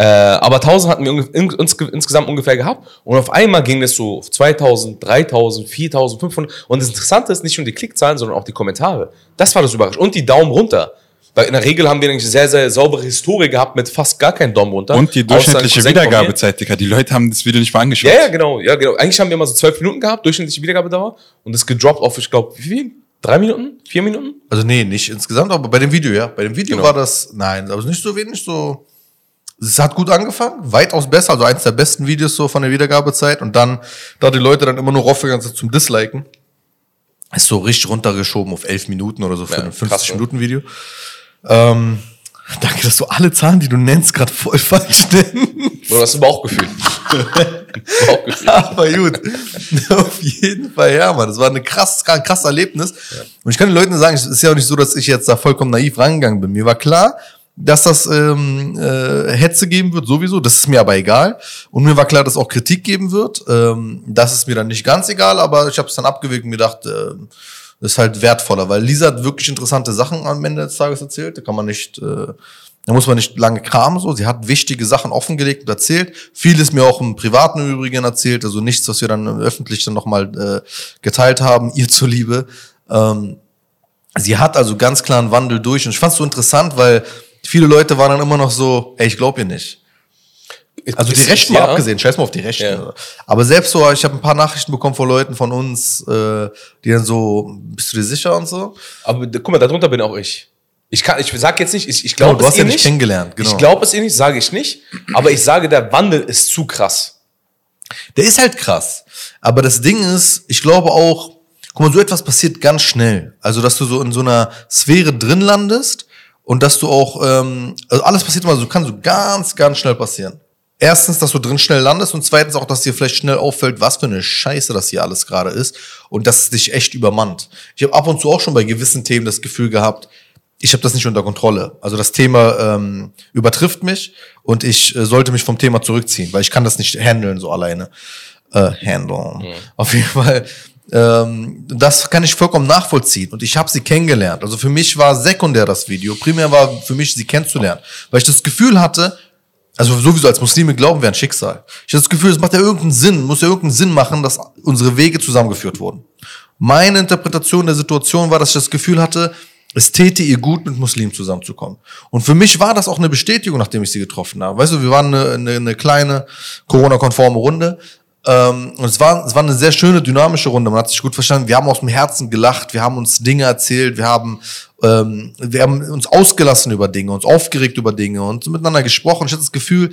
Äh, aber 1000 hatten wir ungef- in, ins, insgesamt ungefähr gehabt. Und auf einmal ging es so auf 2000, 3000, 4500. Und das Interessante ist nicht nur die Klickzahlen, sondern auch die Kommentare. Das war das Überraschend. Und die Daumen runter. Weil in der Regel haben wir eigentlich sehr, sehr saubere Historie gehabt mit fast gar keinen Daumen runter. Und die durchschnittliche. Wiedergabezeit, Digga. Die Leute haben das Video nicht mal angeschaut. Ja, ja, genau, ja, genau. Eigentlich haben wir immer so zwölf Minuten gehabt, durchschnittliche Wiedergabedauer. Und das gedroppt auf, ich glaube, wie viel? Drei Minuten? Vier Minuten? Also nee, nicht insgesamt, aber bei dem Video, ja. Bei dem Video Genau. war das, nein, aber nicht so wenig, so. Es hat gut angefangen, weitaus besser, also eins der besten Videos so von der Wiedergabezeit. Und dann, da die Leute dann immer nur raufgegangen sind zum Disliken, ist so richtig runtergeschoben auf elf Minuten oder so für Ja, ein krass, 50 ne? Minuten Video. Ähm, danke, dass du alle Zahlen, die du nennst, gerade voll falsch nennst. Oder hast du ein Bauchgefühl? Bauchgefühl. Aber gut, auf jeden Fall, ja, Mann. Das war ein krass, krass, Erlebnis. Und ich kann den Leuten sagen, es ist ja auch nicht so, dass ich jetzt da vollkommen naiv rangegangen bin. Mir war klar, dass das ähm, äh, Hetze geben wird, sowieso. Das ist mir aber egal. Und mir war klar, dass auch Kritik geben wird. Ähm, das ist mir dann nicht ganz egal, aber ich habe es dann abgewegt und mir gedacht, äh, das ist halt wertvoller, weil Lisa hat wirklich interessante Sachen am Ende des Tages erzählt. Da kann man nicht, äh, da muss man nicht lange kramen so. Sie hat wichtige Sachen offengelegt und erzählt. Vieles mir auch im Privaten im Übrigen erzählt, also nichts, was wir dann öffentlich dann nochmal äh, geteilt haben, ihr zuliebe. Ähm, sie hat also ganz klar einen Wandel durch und ich fand es so interessant, weil viele Leute waren dann immer noch so, ey, ich glaube ihr nicht. Also die Rechten mal ja. abgesehen, scheiß mal auf die Rechten. Ja. Aber selbst so, ich habe ein paar Nachrichten bekommen von Leuten von uns, äh, die dann so, bist du dir sicher und so? Aber guck mal, darunter bin auch ich. Ich kann, ich sag jetzt nicht, ich, ich Genau, glaube du hast es ja ihr nicht nicht. kennengelernt, genau. Ich glaube es ihr nicht, sage ich nicht. Aber ich sage, der Wandel ist zu krass. Der ist halt krass. Aber das Ding ist, ich glaube auch, guck mal, so etwas passiert ganz schnell. Also, dass du so in so einer Sphäre drin landest und dass du auch, ähm, also alles passiert immer so, kann so ganz, ganz schnell passieren. Erstens, dass du drin schnell landest und zweitens auch, dass dir vielleicht schnell auffällt, was für eine Scheiße das hier alles gerade ist und dass es dich echt übermannt. Ich habe ab und zu auch schon bei gewissen Themen das Gefühl gehabt, ich habe das nicht unter Kontrolle. Also das Thema ähm, übertrifft mich und ich äh, sollte mich vom Thema zurückziehen, weil ich kann das nicht handeln so alleine. Äh, handeln. Auf jeden Fall. Ähm, das kann ich vollkommen nachvollziehen und ich habe sie kennengelernt. Also für mich war sekundär das Video. Primär war für mich, sie kennenzulernen, weil ich das Gefühl hatte, also sowieso als Muslime glauben wir an Schicksal. Ich habe das Gefühl, es macht ja irgendeinen Sinn, muss ja irgendeinen Sinn machen, dass unsere Wege zusammengeführt wurden. Meine Interpretation der Situation war, dass ich das Gefühl hatte, es täte ihr gut, mit Muslimen zusammenzukommen. Und für mich war das auch eine Bestätigung, nachdem ich sie getroffen habe. Weißt du, wir waren eine, eine, eine kleine Corona-konforme Runde. Ähm, und es war, es war eine sehr schöne, dynamische Runde. Man hat sich gut verstanden. Wir haben aus dem Herzen gelacht, wir haben uns Dinge erzählt, wir haben, ähm, wir haben uns ausgelassen über Dinge, uns aufgeregt über Dinge und miteinander gesprochen. Ich hatte das Gefühl,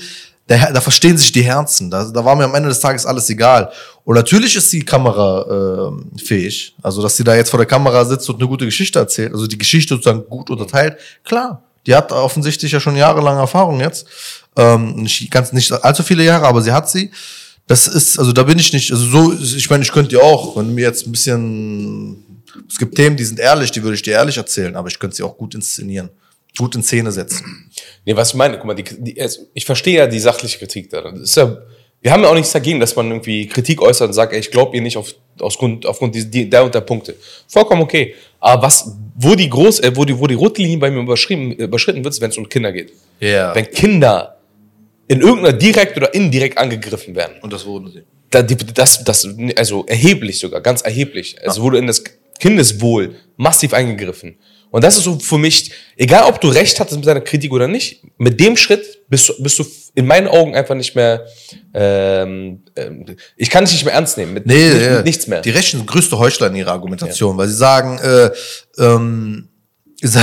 da, da verstehen sich die Herzen. Da, da war mir am Ende des Tages alles egal. Und natürlich ist die Kamera ähm, fähig. Also, dass sie da jetzt vor der Kamera sitzt und eine gute Geschichte erzählt, also die Geschichte sozusagen gut unterteilt, klar. Die hat offensichtlich ja schon jahrelange Erfahrung jetzt. Ähm, nicht ganz nicht allzu viele Jahre, aber sie hat sie. Das ist, also da bin ich nicht, also so, ich meine, ich könnte dir auch, wenn du mir jetzt ein bisschen, es gibt Themen, die sind ehrlich, die würde ich dir ehrlich erzählen, aber ich könnte sie auch gut inszenieren, gut in Szene setzen. Nee, was ich meine, guck mal, die, die, es- ich verstehe ja die sachliche Kritik da. Das ist ja, wir haben ja auch nichts dagegen, dass man irgendwie Kritik äußert und sagt, ey, ich glaube ihr nicht auf, aus Grund, aufgrund der und der Punkte. Vollkommen okay. Aber was, wo die groß, äh, wo die, wo die rote Linie bei mir überschrieben, überschritten wird, wenn es um Kinder geht. Ja. Wenn Kinder in irgendeiner direkt oder indirekt angegriffen werden. Und das wurden sie. da, die, das, das, also erheblich sogar, ganz erheblich. Also wurde in das Kindeswohl massiv eingegriffen. Und das ist so für mich, egal ob du recht hattest mit deiner Kritik oder nicht, mit dem Schritt bist du, bist du in meinen Augen einfach nicht mehr, ähm, ähm, ich kann dich nicht mehr ernst nehmen, mit, Nee, mit, ja. mit nichts mehr. Die Rechten sind größte Heuchler in ihrer Argumentation, weil sie sagen, äh, ähm, ist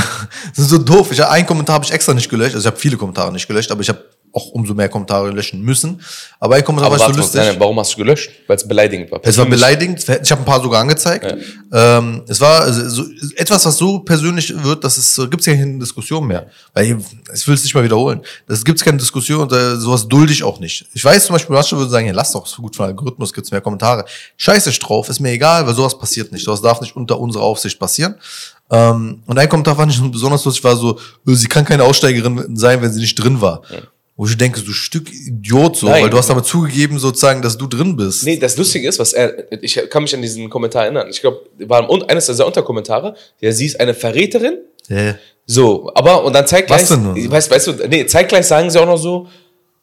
so doof. Ich, einen Kommentar habe ich extra nicht gelöscht. Also ich habe viele Kommentare nicht gelöscht, aber ich habe auch umso mehr Kommentare löschen müssen. Aber ein Kommentar Aber war so lustig. nein, warum hast du gelöscht? Weil es beleidigend war. Es war beleidigend. Ich habe ein paar sogar angezeigt. Ähm, es war also, so, etwas, was so persönlich wird, dass es so, gibt's ja keine Diskussion mehr. Weil ich will es nicht mal wiederholen. Das gibt's keine Diskussion und äh, sowas dulde ich auch nicht. Ich weiß zum Beispiel, manche würden sagen, ja, lass doch, ist gut für den Algorithmus, gibt's mehr Kommentare. Scheiße ich drauf, ist mir egal, weil sowas passiert nicht. Sowas darf nicht unter unserer Aufsicht passieren. Ähm, und ein Kommentar fand ich besonders lustig, war so, äh, sie kann keine Aussteigerin sein, wenn sie nicht drin war. Wo ich denke, du Stück Idiot so, Nein. weil du hast damit zugegeben sozusagen, dass du drin bist. Nee, das Lustige ist, was er, ich kann mich an diesen Kommentar erinnern. Ich glaube, war ein- eines dieser Unterkommentare, der sie ist eine Verräterin. Ja. So, aber und dann zeitgleich, Was denn weißt, weißt du, nee, zeitgleich sagen sie auch noch so,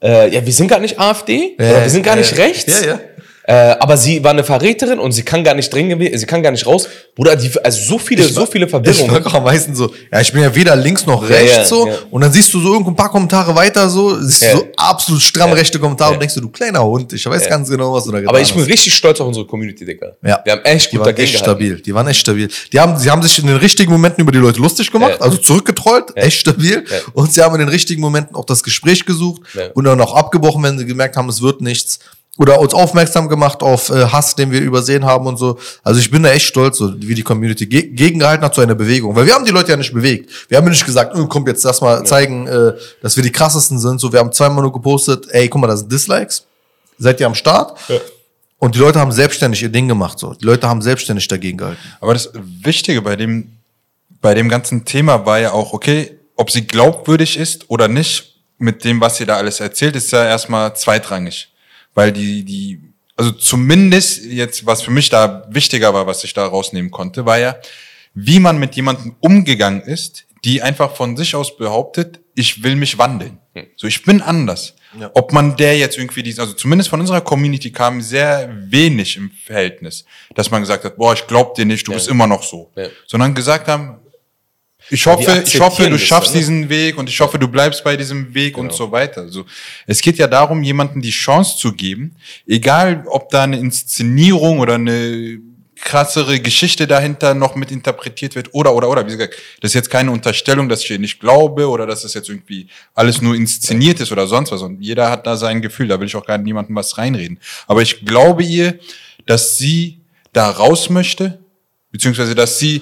äh, ja, wir sind gar nicht AfD, oder wir sind gar nicht rechts. Ja, ja. Äh, aber sie war eine Verräterin und sie kann gar nicht drin gewesen, sie kann gar nicht raus. Bruder, die, also so viele, so viele Ich Verwirrungen. mag auch am meisten so, ja, ich bin ja weder links noch Ja, rechts ja, so. ja. Und dann siehst du so irgendein paar Kommentare weiter so, siehst Ja. so absolut stramm Ja. rechte Kommentare Ja. und denkst du, du kleiner Hund, ich weiß Ja. ganz genau, was du da getan Aber ich bin hast. richtig stolz auf unsere Community, Digga. Ja. Wir haben echt Die gut waren dagegen echt gehalten. stabil. Die waren echt stabil. Die haben, sie haben sich in den richtigen Momenten über die Leute lustig gemacht, Ja. also zurückgetrollt, echt stabil. Ja. Und sie haben in den richtigen Momenten auch das Gespräch gesucht Ja. und dann auch abgebrochen, wenn sie gemerkt haben, es wird nichts. Oder uns aufmerksam gemacht auf äh, Hass, den wir übersehen haben und so. Also ich bin da echt stolz, so, wie die Community ge gegengehalten hat zu einer Bewegung. Weil wir haben die Leute ja nicht bewegt. Wir haben ja nicht gesagt, oh, kommt jetzt lass mal zeigen, äh, dass wir die krassesten sind. So, wir haben zweimal nur gepostet, ey, guck mal, das sind Dislikes. Seid ihr am Start? Und die Leute haben selbstständig ihr Ding gemacht. So. Die Leute haben selbstständig dagegen gehalten. Aber das Wichtige bei dem, bei dem ganzen Thema war ja auch, okay, ob sie glaubwürdig ist oder nicht, mit dem, was sie da alles erzählt, ist ja erstmal zweitrangig. Weil die, die, also zumindest jetzt, was für mich da wichtiger war, was ich da rausnehmen konnte, war ja, wie man mit jemandem umgegangen ist, die einfach von sich aus behauptet, ich will mich wandeln. So, ich bin anders. Ja. Ob man der jetzt irgendwie dies, also zumindest von unserer Community kam sehr wenig im Verhältnis, dass man gesagt hat, boah, ich glaub dir nicht, du bist immer noch so. Ja. Sondern gesagt haben, ich hoffe, ich hoffe, du das schaffst dann, ne? diesen Weg und ich hoffe, du bleibst bei diesem Weg und Genau. so weiter. Also, es geht ja darum, jemandem die Chance zu geben, egal ob da eine Inszenierung oder eine krassere Geschichte dahinter noch mit interpretiert wird oder oder oder wie gesagt, das ist jetzt keine Unterstellung, dass ich ihr nicht glaube oder dass es jetzt irgendwie alles nur inszeniert ist oder sonst was und jeder hat da sein Gefühl, da will ich auch gar niemandem was reinreden, aber ich glaube ihr, dass sie da raus möchte, beziehungsweise dass sie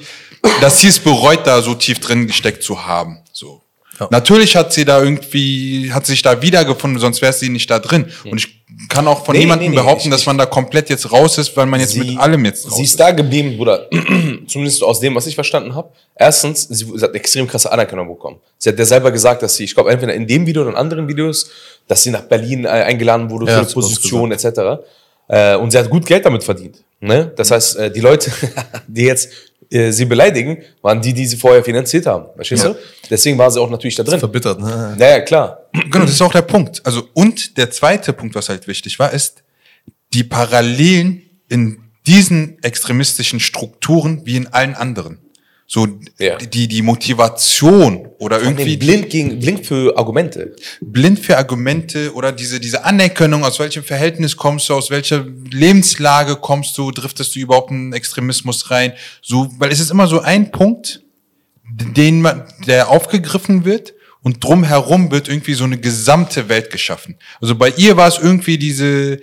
dass sie es bereut, da so tief drin gesteckt zu haben, so. Ja. Natürlich hat sie da irgendwie, hat sie sich da wiedergefunden, sonst wäre sie nicht da drin. Und ich kann auch von Nee, niemandem nee, nee, behaupten, ich- dass man da komplett jetzt raus ist, weil man jetzt mit allem jetzt raus Sie ist da geblieben, Bruder. Zumindest aus dem, was ich verstanden habe. Erstens, sie, sie hat extrem krasse Anerkennung bekommen. Sie hat ja selber gesagt, dass sie, ich glaube, entweder in dem Video oder in anderen Videos, dass sie nach Berlin äh, eingeladen wurde Ja, für eine sie Position etc. Äh, und sie hat gut Geld damit verdient. Ne? Das heißt, äh, die Leute, die jetzt äh, sie beleidigen, waren die, die sie vorher finanziert haben. Verstehst du? Deswegen war sie auch natürlich da drin. Verbittert, ne? Naja, klar. Genau, das ist auch der Punkt. Also, und der zweite Punkt, was halt wichtig war, ist die Parallelen in diesen extremistischen Strukturen wie in allen anderen. So, Ja. die, die Motivation oder irgendwie Irgendwie blind, gegen, blind für Argumente. blind für Argumente oder diese, diese Anerkennung, aus welchem Verhältnis kommst du, aus welcher Lebenslage kommst du, driftest du überhaupt in Extremismus rein, so, weil es ist immer so ein Punkt, den man, der aufgegriffen wird und drumherum wird irgendwie so eine gesamte Welt geschaffen. Also bei ihr war es irgendwie diese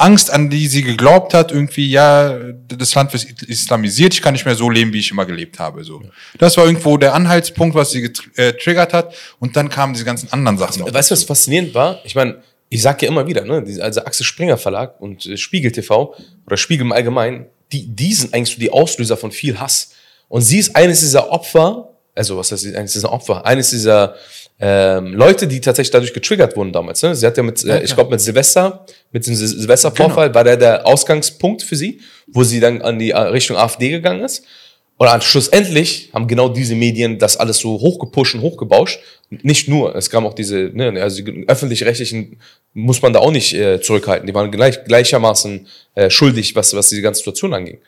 Angst, an die sie geglaubt hat, irgendwie, ja, das Land wird islamisiert, ich kann nicht mehr so leben, wie ich immer gelebt habe, so. Das war irgendwo der Anhaltspunkt, was sie getriggert hat und dann kamen diese ganzen anderen Sachen. noch Weißt du, was faszinierend war? Ich meine, ich sag ja immer wieder, ne, diese- also Axel Springer Verlag und äh, Spiegel TV oder Spiegel im Allgemeinen, die, die sind eigentlich so die Auslöser von viel Hass. Und sie ist eines dieser Opfer, also was heißt sie, eines dieser Opfer, eines dieser ähm, Leute, die tatsächlich dadurch getriggert wurden damals. Ne? Sie hat ja mit, äh, ich glaube mit Silvester, mit dem Sil Silvestervorfall war der der Ausgangspunkt für sie, wo sie dann an die äh, Richtung AfD gegangen ist. Und dann schlussendlich haben genau diese Medien das alles so hochgepusht und hochgebauscht. Nicht nur, es kam auch diese, ne, also die öffentlich-rechtlichen muss man da auch nicht äh, zurückhalten. Die waren gleich, gleichermaßen äh, schuldig, was, was diese ganze Situation anging.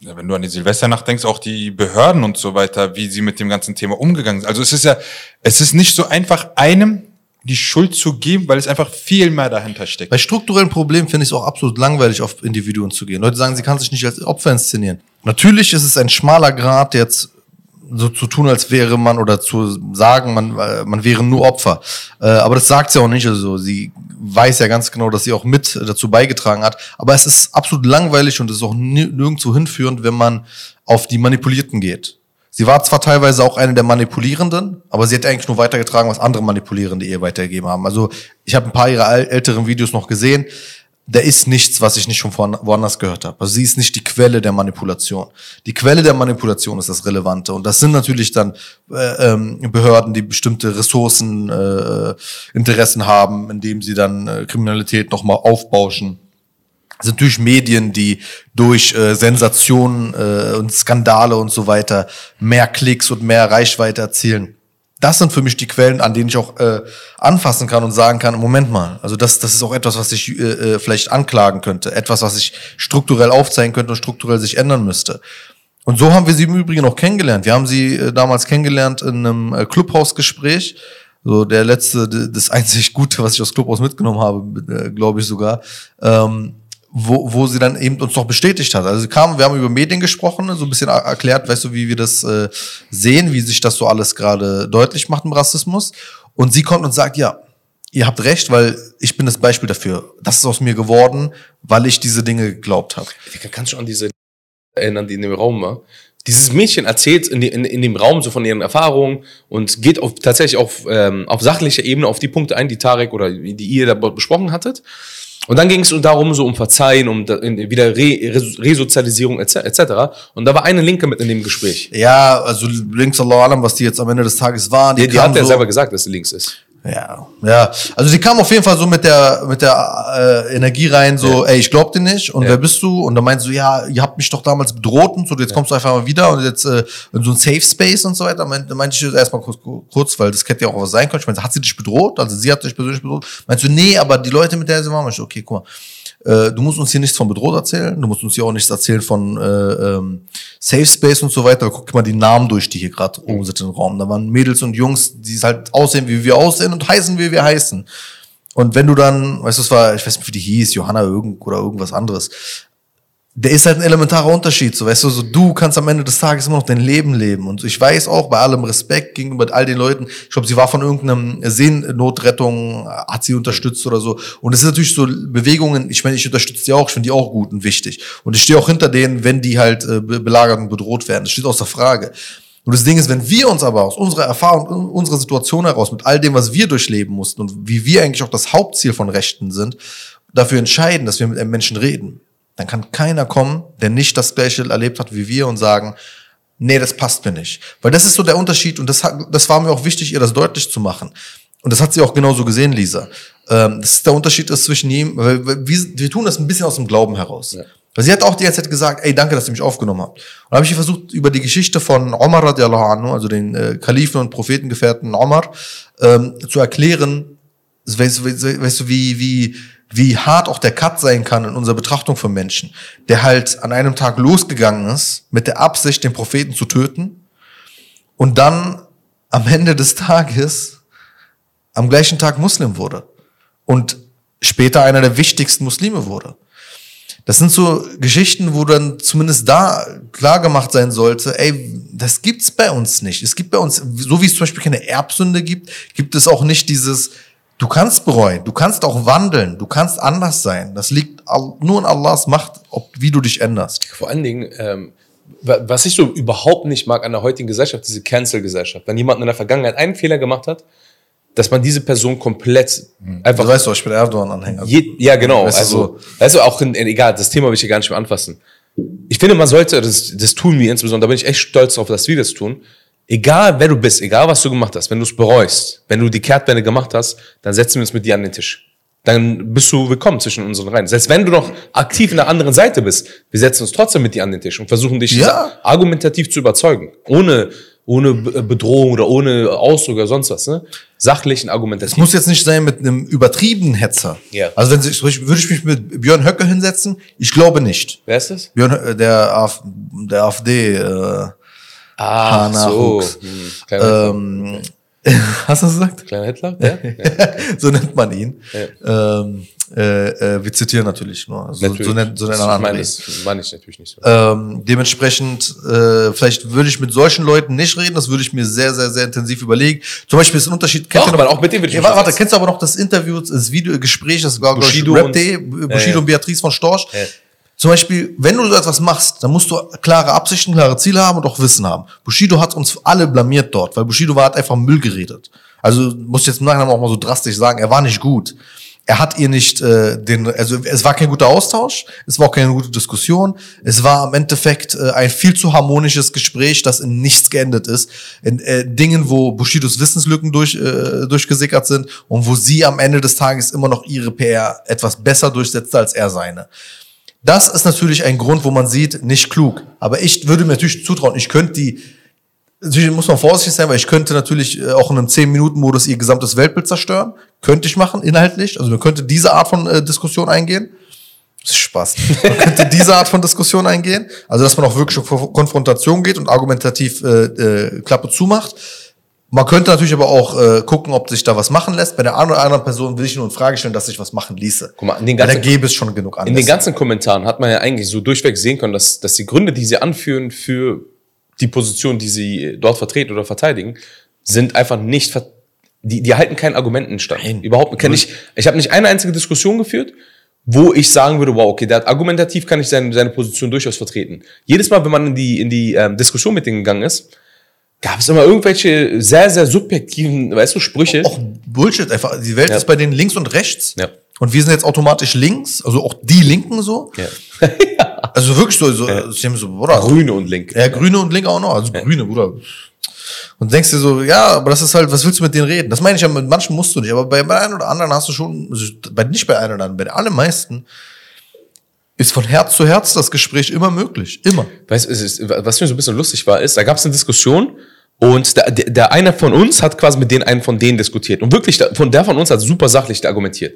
Ja, wenn du an die Silvesternacht denkst, auch die Behörden und so weiter, wie sie mit dem ganzen Thema umgegangen sind. Also es ist ja, es ist nicht so einfach einem die Schuld zu geben, weil es einfach viel mehr dahinter steckt. Bei strukturellen Problemen finde ich es auch absolut langweilig, auf Individuen zu gehen. Leute sagen, sie kann sich nicht als Opfer inszenieren. Natürlich ist es ein schmaler Grad, jetzt so zu tun, als wäre man oder zu sagen, man, äh, man wäre nur Opfer. Äh, aber das sagt sie auch nicht. Also sie weiß ja ganz genau, dass sie auch mit dazu beigetragen hat. Aber es ist absolut langweilig und es ist auch ni- nirgendwo hinführend, wenn man auf die Manipulierten geht. Sie war zwar teilweise auch eine der Manipulierenden, aber sie hat eigentlich nur weitergetragen, was andere Manipulierende ihr weitergegeben haben. Also ich habe ein paar ihrer äl- älteren Videos noch gesehen. Da ist nichts, was ich nicht schon woanders gehört habe. Also sie ist nicht die Quelle der Manipulation. Die Quelle der Manipulation ist das Relevante. Und das sind natürlich dann äh, ähm, Behörden, die bestimmte Ressourcen, äh, Interessen haben, indem sie dann äh, Kriminalität nochmal aufbauschen Es sind natürlich Medien, die durch äh, Sensationen äh, und Skandale und so weiter mehr Klicks und mehr Reichweite erzielen. Das sind für mich die Quellen, an denen ich auch äh, anfassen kann und sagen kann, Moment mal, also das, das ist auch etwas, was ich äh, äh, vielleicht anklagen könnte, etwas, was ich strukturell aufzeigen könnte und strukturell sich ändern müsste. Und so haben wir sie im Übrigen auch kennengelernt. Wir haben sie äh, damals kennengelernt in einem äh, Clubhausgespräch. So der letzte, das einzig Gute, was ich aus Clubhaus mitgenommen habe, äh, glaube ich sogar. Ähm, wo, wo sie dann eben uns noch bestätigt hat. Also sie kam, wir haben über Medien gesprochen, so ein bisschen er- erklärt, weißt du, wie wir das äh, sehen, wie sich das so alles gerade deutlich macht im Rassismus. Und sie kommt und sagt, ja, ihr habt recht, weil ich bin das Beispiel dafür. Das ist aus mir geworden, weil ich diese Dinge geglaubt habe. Kannst du an diese erinnern, die in dem Raum war? Dieses Mädchen erzählt in, in, in dem Raum so von ihren Erfahrungen und geht auf, tatsächlich auf, ähm, auf sachlicher Ebene auf die Punkte ein, die Tarek oder die ihr da besprochen hattet. Und dann ging es darum, so um Verzeihen, um wieder Re, Re, Resozialisierung etc. etc. Und da war eine Linke mit in dem Gespräch. Ja, also links Allah alam, was die jetzt am Ende des Tages waren. Die, die kamen hat ja so, selber gesagt, dass sie links ist. Ja, ja. Also die kam auf jeden Fall so mit der mit der äh, Energie rein, so, ey, ich glaub dir nicht und Ja. wer bist du? Und dann meinst du, ja, ihr habt mich doch damals bedroht und so, jetzt kommst du einfach mal wieder und jetzt äh, in so ein Safe Space und so weiter. Meint, meinte ich erstmal kurz, kurz, weil das hätte ja auch was sein können. Ich meinte, hat sie dich bedroht? Also sie hat dich persönlich bedroht. Meinst du, nee, aber die Leute, mit der sie waren, ich, okay, guck mal. Äh, du musst uns hier nichts von bedroht erzählen, du musst uns hier auch nichts erzählen von äh, ähm, Safe Space und so weiter. Guck mal die Namen durch, die hier gerade oben sind im Raum. Da waren Mädels und Jungs, die halt aussehen, wie wir aussehen und heißen, wie wir heißen. Und wenn du dann, weißt du, es war, ich weiß nicht, wie die hieß, Johanna irgend oder irgendwas anderes. Der ist halt ein elementarer Unterschied, so weißt du, so du kannst am Ende des Tages immer noch dein Leben leben. Und ich weiß auch bei allem Respekt gegenüber all den Leuten, ich glaube, sie war von irgendeinem Seenotrettung, hat sie unterstützt oder so. Und es sind natürlich so Bewegungen, ich meine, ich unterstütze die auch, ich finde die auch gut und wichtig. Und ich stehe auch hinter denen, wenn die halt äh, be- belagert und bedroht werden, das steht außer Frage. Und das Ding ist, wenn wir uns aber aus unserer Erfahrung, unserer Situation heraus, mit all dem, was wir durchleben mussten und wie wir eigentlich auch das Hauptziel von Rechten sind, dafür entscheiden, dass wir mit einem Menschen reden, dann kann keiner kommen, der nicht das Gleiche erlebt hat wie wir und sagen, nee, das passt mir nicht. Weil das ist so der Unterschied und das, das war mir auch wichtig, ihr das deutlich zu machen. Und das hat sie auch genauso gesehen, Lisa. Ähm, das ist der Unterschied ist zwischen ihm, weil wir, wir tun das ein bisschen aus dem Glauben heraus. Weil sie hat auch die ganze Zeit gesagt, ey, danke, dass ihr mich aufgenommen habt. Und habe ich versucht, über die Geschichte von Omar radiallahu anhu, also den äh, Kalifen und Prophetengefährten Omar, ähm, zu erklären, weißt, du, weißt, weißt du, wie, wie, wie hart auch der Cut sein kann in unserer Betrachtung von Menschen, der halt an einem Tag losgegangen ist, mit der Absicht, den Propheten zu töten, und dann am Ende des Tages am gleichen Tag Muslim wurde und später einer der wichtigsten Muslime wurde. Das sind so Geschichten, wo dann zumindest da klar gemacht sein sollte, ey, das gibt's bei uns nicht. Es gibt bei uns, so wie es zum Beispiel keine Erbsünde gibt, gibt es auch nicht dieses, du kannst bereuen, du kannst auch wandeln, du kannst anders sein. Das liegt nur in Allahs Macht, ob, wie du dich änderst. Vor allen Dingen, ähm, wa- was ich so überhaupt nicht mag an der heutigen Gesellschaft, diese Cancel-Gesellschaft. Wenn jemand in der Vergangenheit einen Fehler gemacht hat, dass man diese Person komplett einfach Du weißt doch, ich bin Erdogan-Anhänger. Ja, genau. Weißt also, also auch in, in, egal, das Thema will ich hier gar nicht mehr anfassen. Ich finde, man sollte, das, das tun wir insbesondere, da bin ich echt stolz drauf, dass wir das tun. Egal, wer du bist, egal, was du gemacht hast, wenn du es bereust, wenn du die Kehrtwende gemacht hast, dann setzen wir uns mit dir an den Tisch. Dann bist du willkommen zwischen unseren Reihen. Selbst wenn du noch aktiv in der anderen Seite bist, wir setzen uns trotzdem mit dir an den Tisch und versuchen dich Ja. argumentativ zu überzeugen. Ohne, ohne Be- Bedrohung oder ohne Ausdruck oder sonst was. Ne? Sachlich und argumentativ. Es muss jetzt nicht sein mit einem übertriebenen Hetzer. Ja. Also wenn sich, würde ich mich mit Björn Höcke hinsetzen? Ich glaube nicht. Wer ist das? Björn, Hö- der, AF, der AfD, äh, Ah, so. Nachwuchs. Hm, kleiner, ähm, hast du das gesagt? kleiner Hitler? Ja? ja. so nennt man ihn. Ähm, äh, äh, wir zitieren natürlich nur. So, Natürlich. so nennt, so nennt man meine das meine ich natürlich nicht so. Ähm, dementsprechend, äh, vielleicht würde ich mit solchen Leuten nicht reden, das würde ich mir sehr, sehr, sehr intensiv überlegen. Zum Beispiel ist ein Unterschied. Kennt Doch, noch- aber auch mit dem würde ich ja, warte, kennst du aber noch das Interview, das Video, Gespräch, das war, Bushido Rap.de, und- Bushido Ja, ja. und Beatrice von Storch. Zum Beispiel, wenn du so etwas machst, dann musst du klare Absichten, klare Ziele haben und auch Wissen haben. Bushido hat uns alle blamiert dort, weil Bushido war, hat einfach Müll geredet. Also muss ich jetzt im Nachhinein auch mal so drastisch sagen, er war nicht gut. Er hat ihr nicht äh, den, also es war kein guter Austausch, es war auch keine gute Diskussion, es war im Endeffekt äh, ein viel zu harmonisches Gespräch, das in nichts geendet ist, in äh, Dingen, wo Bushidos Wissenslücken durch, äh, durchgesickert sind und wo sie am Ende des Tages immer noch ihre PR etwas besser durchsetzte als er seine. Das ist natürlich ein Grund, wo man sieht, nicht klug. Aber ich würde mir natürlich zutrauen, ich könnte die, natürlich muss man vorsichtig sein, weil ich könnte natürlich äh, auch in einem 10-Minuten-Modus ihr gesamtes Weltbild zerstören. Könnte ich machen, inhaltlich. Also man könnte diese Art von äh, Diskussion eingehen. Spaß. Man könnte diese Art von Diskussion eingehen. Also dass man auch wirklich auf Konfrontation geht und argumentativ äh, äh, Klappe zumacht. Man könnte natürlich aber auch äh, gucken, ob sich da was machen lässt. Bei der einen oder anderen Person will ich nur in Frage stellen, dass sich was machen ließe. Guck mal, in den Weil da ganzen- gäbe es schon genug In den Anlässe. ganzen Kommentaren hat man ja eigentlich so durchweg sehen können, dass, dass die Gründe, die sie anführen für die Position, die sie dort vertreten oder verteidigen, sind einfach nicht, ver die, die halten keinen Argumenten stand. Überhaupt nicht. Ich, ich habe nicht eine einzige Diskussion geführt, wo ich sagen würde, wow, okay, der hat argumentativ kann ich seine, seine Position durchaus vertreten. Jedes Mal, wenn man in die, in die ähm, Diskussion mit denen gegangen ist, gab es immer irgendwelche sehr, sehr subjektiven, weißt du, Sprüche. Auch Bullshit einfach. Die Welt Ja. ist bei denen links und rechts. Ja. Und wir sind jetzt automatisch links, also auch die Linken so. Ja. Also wirklich so, so, ja. so Bruder, Grüne und Linke. Ja, Grüne und Linke auch noch. Also Grüne, Bruder. Und denkst dir so, ja, aber das ist halt, was willst du mit denen reden? Das meine ich ja, mit manchen musst du nicht. Aber bei, einem oder anderen hast du schon, also bei, nicht bei einem oder anderen, bei den allermeisten ist von Herz zu Herz das Gespräch immer möglich. Immer. Weißt du, was mir so ein bisschen lustig war, ist, da gab es eine Diskussion und der, der, eine von uns hat quasi mit den einen von denen diskutiert. Und wirklich, der, von der von uns hat super sachlich argumentiert.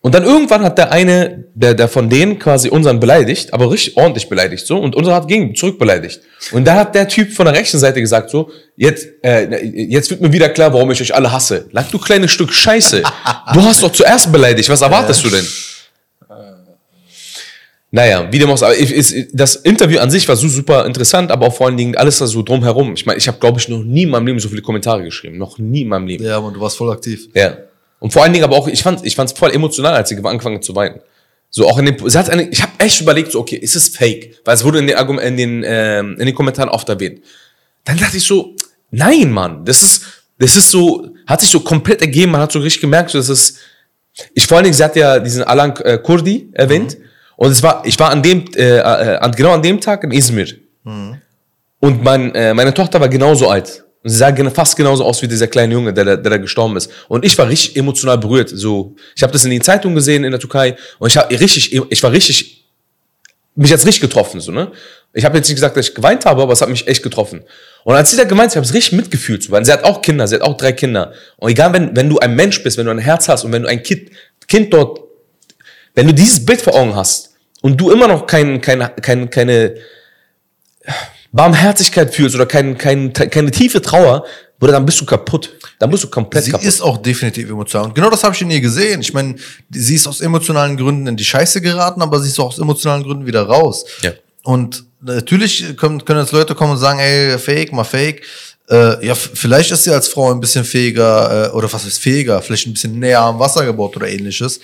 Und dann irgendwann hat der eine, der, der von denen quasi unseren beleidigt, aber richtig ordentlich beleidigt so, und unser hat gegen zurück beleidigt. Und da hat der Typ von der rechten Seite gesagt so, jetzt, äh, jetzt wird mir wieder klar, warum ich euch alle hasse. Lag du kleines Stück Scheiße. Du hast doch zuerst beleidigt. Was erwartest du denn? Naja, wie dem auch aber ich- das Interview an sich war so super interessant, aber auch vor allen Dingen alles da so drumherum. Ich meine, ich habe, glaube ich, noch nie in meinem Leben so viele Kommentare geschrieben. Noch nie in meinem Leben. Ja, und du warst voll aktiv. Ja. Und vor allen Dingen aber auch, ich fand ich fand's voll emotional, als sie angefangen zu weinen. So auch in den, sie hat eine, ich habe echt überlegt, so okay, ist es fake? Weil es wurde in den, in den, ähm, in den Kommentaren oft erwähnt. Dann dachte ich so, nein, Mann, das ist, das ist so, hat sich so komplett ergeben, man hat so richtig gemerkt, so, das ist, ich vor allen Dingen, sie hat ja diesen Alan äh, Kurdi erwähnt. Und es war, ich war an dem, äh, äh, genau an dem Tag in Izmir. Und mein, äh, meine Tochter war genauso alt. Und sie sah fast genauso aus wie dieser kleine Junge, der, der, der da gestorben ist. Und ich war richtig emotional berührt. So, ich habe das in den Zeitungen gesehen in der Türkei und ich, hab richtig, ich war richtig, mich jetzt richtig getroffen. So, ne? Ich habe jetzt nicht gesagt, dass ich geweint habe, aber es hat mich echt getroffen. Und als sie da gemeint, hat, ich habe es richtig mitgefühlt, so, weil sie hat auch Kinder, sie hat auch drei Kinder. Und egal, wenn, wenn du ein Mensch bist, wenn du ein Herz hast und wenn du ein Kind, Kind dort wenn du dieses Bild vor Augen hast und du immer noch kein, kein, kein, keine Barmherzigkeit fühlst oder kein, kein, keine tiefe Trauer, Bruder, dann bist du kaputt. Dann bist du komplett Sie kaputt. ist auch definitiv emotional. Und genau das habe ich in ihr gesehen. Ich meine, sie ist aus emotionalen Gründen in die Scheiße geraten, aber sie ist auch aus emotionalen Gründen wieder raus. Ja. Und natürlich können, können jetzt Leute kommen und sagen, ey, fake, mal fake. Äh, ja, vielleicht ist sie als Frau ein bisschen fähiger, äh, oder was ist fähiger, vielleicht ein bisschen näher am Wasser gebaut oder ähnliches.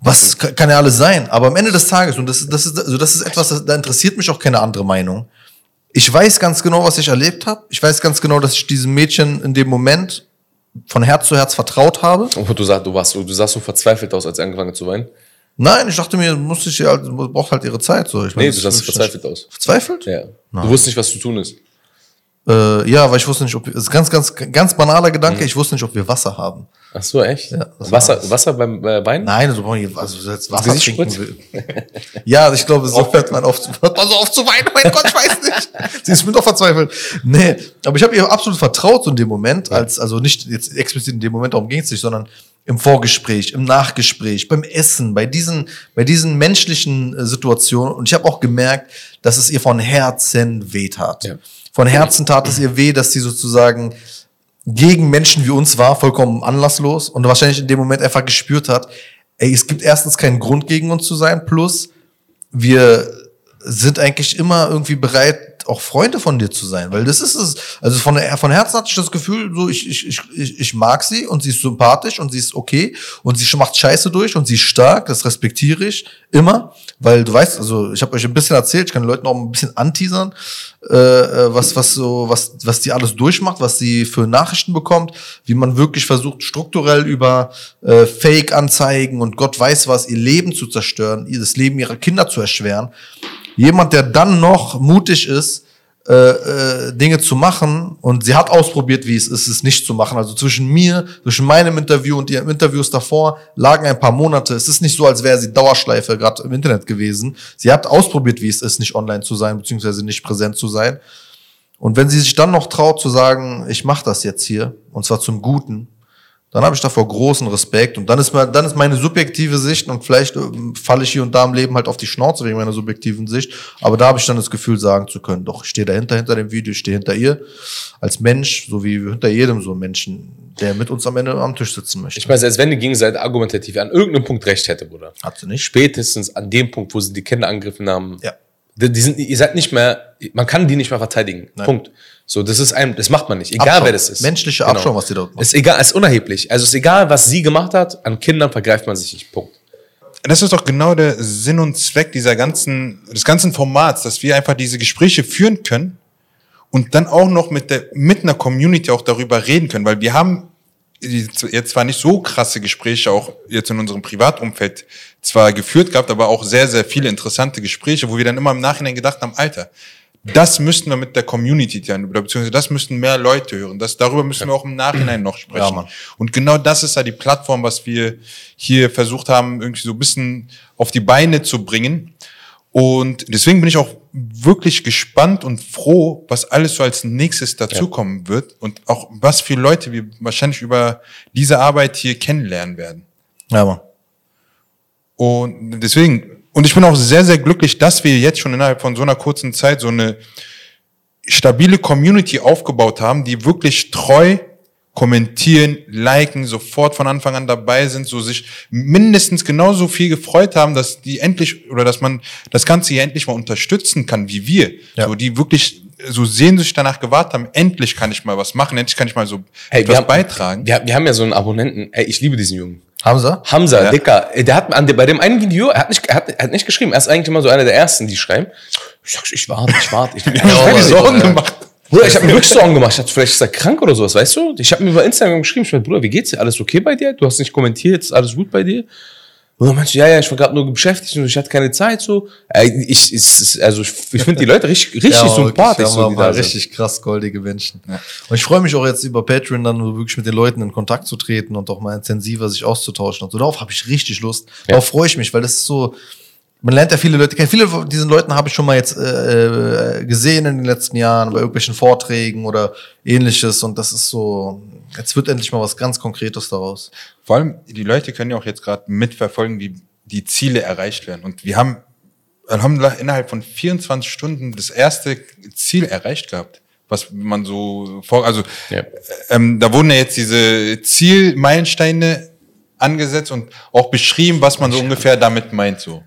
Was kann, ja alles sein. Aber am Ende des Tages, und das, ist- das ist, also das ist etwas, das, da interessiert mich auch keine andere Meinung. Ich weiß ganz genau, was ich erlebt habe. Ich weiß ganz genau, dass ich diesem Mädchen in dem Moment von Herz zu Herz vertraut habe. Oh, du, sag, du, warst so, du sahst so verzweifelt aus, als sie angefangen zu weinen. Nein, ich dachte mir, muss ich halt- braucht halt ihre Zeit. So. Ich Nee, meine, du sahst verzweifelt aus. Verzweifelt? Ja. Du wusstest nicht, was zu tun ist. Äh, ja, weil ich wusste nicht, ob wir, das ist ganz, ganz, ganz banaler Gedanke. Ich wusste nicht, ob wir Wasser haben. Ach so, echt? Ja, Wasser, war's. Wasser beim äh, Bein? Nein, also, also jetzt Wasser Gesicht trinken will. ja, ich glaube, so hört man auf, hört man so auf zu weinen. Mein Gott, ich weiß nicht. Sie ist mir doch verzweifelt. Nee, aber ich habe ihr absolut vertraut so in dem Moment, als, also nicht jetzt explizit in dem Moment, darum ging es nicht, sondern im Vorgespräch, im Nachgespräch, beim Essen, bei diesen, bei diesen menschlichen äh, Situationen. Und ich habe auch gemerkt, dass es ihr von Herzen wehtat. Ja. Von Herzen tat es ihr weh, dass sie sozusagen gegen Menschen wie uns war, vollkommen anlasslos und wahrscheinlich in dem Moment einfach gespürt hat, ey, es gibt erstens keinen Grund gegen uns zu sein, plus wir sind eigentlich immer irgendwie bereit, auch Freunde von dir zu sein, weil das ist es. Also von, von Herzen hatte ich das Gefühl, so ich, ich, ich, ich, ich mag sie und sie ist sympathisch und sie ist okay und sie macht Scheiße durch und sie ist stark, das respektiere ich immer, weil du weißt, also ich habe euch ein bisschen erzählt, ich kann den Leuten auch ein bisschen anteasern, äh, äh, was was so was was die alles durchmacht, was sie für Nachrichten bekommt, wie man wirklich versucht strukturell über äh, Fake-Anzeigen und Gott weiß was ihr Leben zu zerstören, ihr das Leben ihrer Kinder zu erschweren. Jemand, der dann noch mutig ist, äh, äh, Dinge zu machen und sie hat ausprobiert, wie es ist, es nicht zu machen. Also zwischen mir, zwischen meinem Interview und ihren Interviews davor lagen ein paar Monate. Es ist nicht so, als wäre sie Dauerschleife gerade im Internet gewesen. Sie hat ausprobiert, wie es ist, nicht online zu sein, beziehungsweise nicht präsent zu sein. Und wenn sie sich dann noch traut zu sagen, ich mache das jetzt hier, und zwar zum Guten, dann habe ich davor großen Respekt. Und dann ist, mal, dann ist meine subjektive Sicht, und vielleicht ähm, falle ich hier und da im Leben halt auf die Schnauze wegen meiner subjektiven Sicht, aber da habe ich dann das Gefühl, sagen zu können, doch, ich stehe dahinter, hinter dem Video, ich stehe hinter ihr, als Mensch, so wie hinter jedem so Menschen, der mit uns am Ende am Tisch sitzen möchte. Ich meine, selbst wenn die Gegenseite argumentativ an irgendeinem Punkt recht hätte, Bruder. Hat sie nicht. Spätestens an dem Punkt, wo sie die Kinder angegriffen haben, Ja. Die, die sind, ihr seid nicht mehr, man kann die nicht mehr verteidigen. Punkt. So, das ist ein, das macht man nicht. Egal Abschaum. wer das ist. Genau. Menschliche Abschaum, was die dort machen. Ist egal, ist unerheblich. Also ist egal, was sie gemacht hat, an Kindern vergreift man sich nicht. Punkt. Das ist doch genau der Sinn und Zweck dieser ganzen, des ganzen Formats, dass wir einfach diese Gespräche führen können und dann auch noch mit der, mit einer Community auch darüber reden können, weil wir haben jetzt zwar nicht so krasse Gespräche auch jetzt in unserem Privatumfeld zwar geführt gehabt, aber auch sehr, sehr viele interessante Gespräche, wo wir dann immer im Nachhinein gedacht haben, Alter, das müssten wir mit der Community teilen, oder beziehungsweise das müssten mehr Leute hören. Das, darüber müssen wir auch im Nachhinein noch Ja, sprechen. Mann. und genau das ist ja die Plattform, was wir hier versucht haben, irgendwie so ein bisschen auf die Beine zu bringen. Und deswegen bin ich auch wirklich gespannt und froh, was alles so als nächstes dazukommen wird und auch was für Leute wir wahrscheinlich über diese Arbeit hier kennenlernen werden. Ja, Mann. Und deswegen, und ich bin auch sehr, sehr glücklich, dass wir jetzt schon innerhalb von so einer kurzen Zeit so eine stabile Community aufgebaut haben, die wirklich treu kommentieren, liken, sofort von Anfang an dabei sind, so sich mindestens genauso viel gefreut haben, dass die endlich oder dass man das Ganze hier endlich mal unterstützen kann, wie wir. Ja. So die wirklich so sehnsüchtig danach gewartet haben, endlich kann ich mal was machen, endlich kann ich mal so Hey, etwas wir haben, beitragen. Wir, wir haben ja so einen Abonnenten. Ey, ich liebe diesen Jungen. Hamza? Hamza, Ja. Dicker, der hat an, der- bei dem einen Video, er hat nicht, er hat, er hat nicht geschrieben, er ist eigentlich immer so einer der ersten, die schreiben. Ich sag, ich warte, ich warte. Ich, ich, Ich hab mir Sorgen gemacht. Bruder, ich habe mir wirklich Sorgen gemacht. Ich dachte, vielleicht ist er krank oder sowas, weißt du? Ich habe mir über Instagram geschrieben, ich meinte, Bruder, wie geht's dir? Alles okay bei dir? Du hast nicht kommentiert, ist alles gut bei dir? Und dann meinst du, ja, ja, ich war gerade nur beschäftigt und ich hatte keine Zeit, so. Ich, ich, also ich, ich finde die Leute richtig, richtig Ja, sympathisch, so, ja, die da sind. richtig krass goldige Menschen. Und ich freue mich auch jetzt über Patreon dann wirklich mit den Leuten in Kontakt zu treten und auch mal intensiver sich auszutauschen und so. Darauf habe ich richtig Lust. Darauf freue ich mich, weil das ist so, man lernt ja viele Leute kennen. Viele von diesen Leuten habe ich schon mal jetzt äh, äh, gesehen in den letzten Jahren bei irgendwelchen Vorträgen oder ähnliches und das ist so, jetzt wird endlich mal was ganz Konkretes daraus. Vor allem, die Leute können ja auch jetzt gerade mitverfolgen, wie die Ziele erreicht werden. Und wir haben, Alhamdulillah, innerhalb von 24 Stunden das erste Ziel erreicht gehabt. Was man so vor, also Ja. ähm, da wurden ja jetzt diese Zielmeilensteine angesetzt und auch beschrieben, was man so ungefähr damit meint so.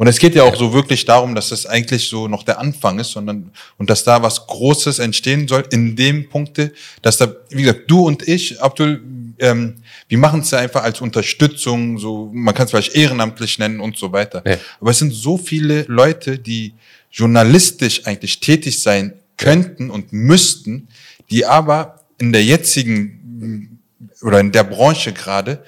Und es geht ja auch so wirklich darum, dass das eigentlich so noch der Anfang ist, sondern und dass da was Großes entstehen soll in dem Punkte, dass da, wie gesagt, du und ich, Abdul, ähm, wir machen es ja einfach als Unterstützung, so man kann es vielleicht ehrenamtlich nennen und so weiter. Ja. Aber es sind so viele Leute, die journalistisch eigentlich tätig sein könnten und müssten, die aber in der jetzigen oder in der Branche gerade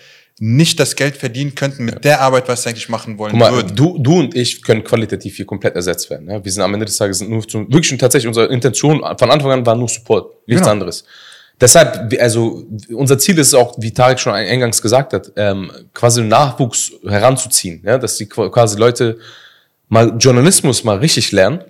nicht das Geld verdienen könnten mit der Arbeit, was sie eigentlich machen wollen mal, würden. du, du und ich können qualitativ hier komplett ersetzt werden. Ja? Wir sind am Ende des Tages sind nur zum, wirklich und tatsächlich unsere Intention von Anfang an war nur Support, nichts Genau. anderes. Deshalb, also unser Ziel ist auch, wie Tarek schon eingangs gesagt hat, ähm, quasi Nachwuchs heranzuziehen, ja? dass die qu- quasi Leute mal Journalismus mal richtig lernen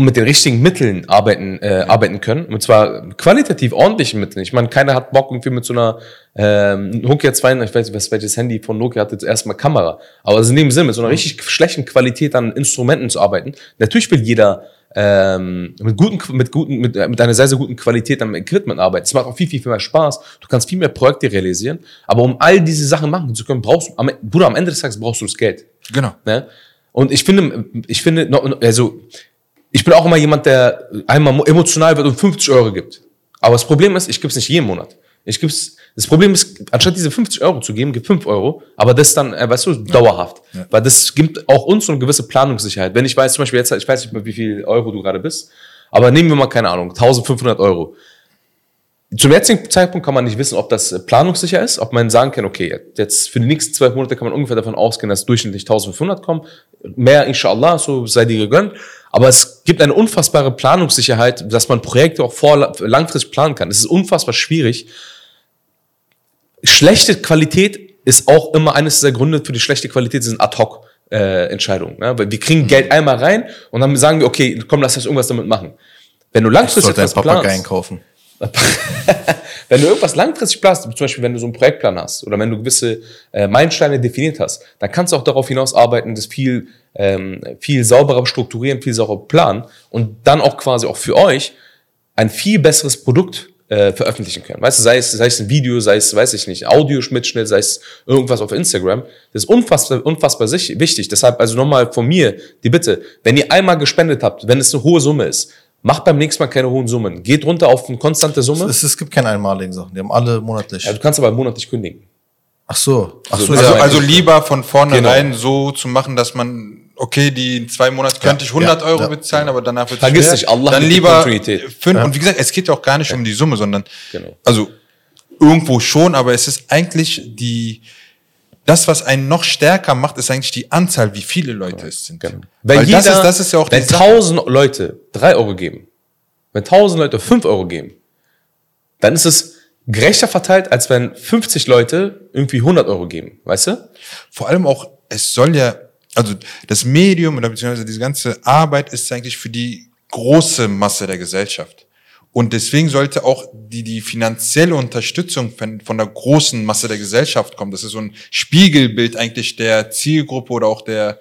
und mit den richtigen Mitteln arbeiten, äh, arbeiten können. Und zwar qualitativ ordentlichen Mitteln. Ich meine, keiner hat Bock irgendwie mit so einer ähm, Nokia 2, ich weiß nicht, welches Handy von Nokia hatte zuerst mal Kamera. Aber also in dem Sinne, mit so einer richtig schlechten Qualität an Instrumenten zu arbeiten. Natürlich will jeder ähm, mit guten, mit guten, mit, äh, mit einer sehr, sehr guten Qualität am Equipment arbeiten. Es macht auch viel, viel, viel mehr Spaß. Du kannst viel mehr Projekte realisieren. Aber um all diese Sachen machen zu können, brauchst du, am, Bruder, am Ende des Tages brauchst du das Geld. Genau. Ne? Und ich finde, ich finde, also ich bin auch immer jemand, der einmal mo- emotional wird und 50 Euro gibt. Aber das Problem ist, ich gebe es nicht jeden Monat. Ich gib's, das Problem ist, anstatt diese 50 Euro zu geben, gib 5 Euro, aber das dann, äh, weißt du, dauerhaft. Weil das gibt auch uns so eine gewisse Planungssicherheit. Wenn ich weiß, zum Beispiel jetzt, ich weiß nicht mehr, wie viel Euro du gerade bist, aber nehmen wir mal, keine Ahnung, 1500 Euro. Zum jetzigen Zeitpunkt kann man nicht wissen, ob das äh, planungssicher ist, ob man sagen kann, okay, jetzt für die nächsten zwölf Monate kann man ungefähr davon ausgehen, dass durchschnittlich 1500 kommen. Mehr, inshallah, so sei dir gegönnt. Aber es gibt eine unfassbare Planungssicherheit, dass man Projekte auch vor, langfristig planen kann. Es ist unfassbar schwierig. Schlechte Qualität ist auch immer eines der Gründe für die schlechte Qualität sind Ad-Hoc. Äh, Entscheidungen. Ne? Weil wir kriegen Geld einmal rein und dann sagen wir, okay, komm, lass uns irgendwas damit machen. Wenn du langfristig etwas planst, Papageien kaufen. wenn du irgendwas langfristig planst, zum Beispiel wenn du so einen Projektplan hast oder wenn du gewisse äh, Meilensteine definiert hast, dann kannst du auch darauf hinaus arbeiten, das viel, ähm, viel sauberer strukturieren, viel sauberer planen und dann auch quasi auch für euch ein viel besseres Produkt äh, veröffentlichen können. Weißt du, sei es, sei es ein Video, sei es, weiß ich nicht, Audioschnittschnitt, sei es irgendwas auf Instagram. Das ist unfassbar, unfassbar wichtig. Deshalb, also nochmal von mir die Bitte, wenn ihr einmal gespendet habt, wenn es eine hohe Summe ist, macht beim nächsten Mal keine hohen Summen. Geht runter auf eine konstante Summe. Es, es gibt keine einmaligen Sachen, die haben alle monatlich. Ja, du kannst aber monatlich kündigen. Ach so. Ach so, Also- Also, ja. also lieber von vornherein so zu machen, dass man, okay, die in zwei Monaten könnte ich 100 ja, Euro ja. bezahlen, aber danach wird Vergiss schwer. nicht, Allah Dann lieber fünf. Und wie gesagt, es geht ja auch gar nicht um die Summe, sondern, Genau. also irgendwo schon, aber es ist eigentlich die, das, was einen noch stärker macht, ist eigentlich die Anzahl, wie viele Leute es sind. Genau. Weil das ist, das ist ja auch wenn. 1000 Leute 3 Euro geben, wenn 1000 Leute 5 Euro geben, dann ist es gerechter verteilt, als wenn 50 Leute irgendwie 100 Euro geben, weißt du? vor allem auch, es soll ja, also das Medium oder beziehungsweise diese ganze Arbeit ist eigentlich für die große Masse der Gesellschaft. Und deswegen sollte auch die, die finanzielle Unterstützung von, von der großen Masse der Gesellschaft kommen. Das ist so ein Spiegelbild eigentlich der Zielgruppe oder auch der,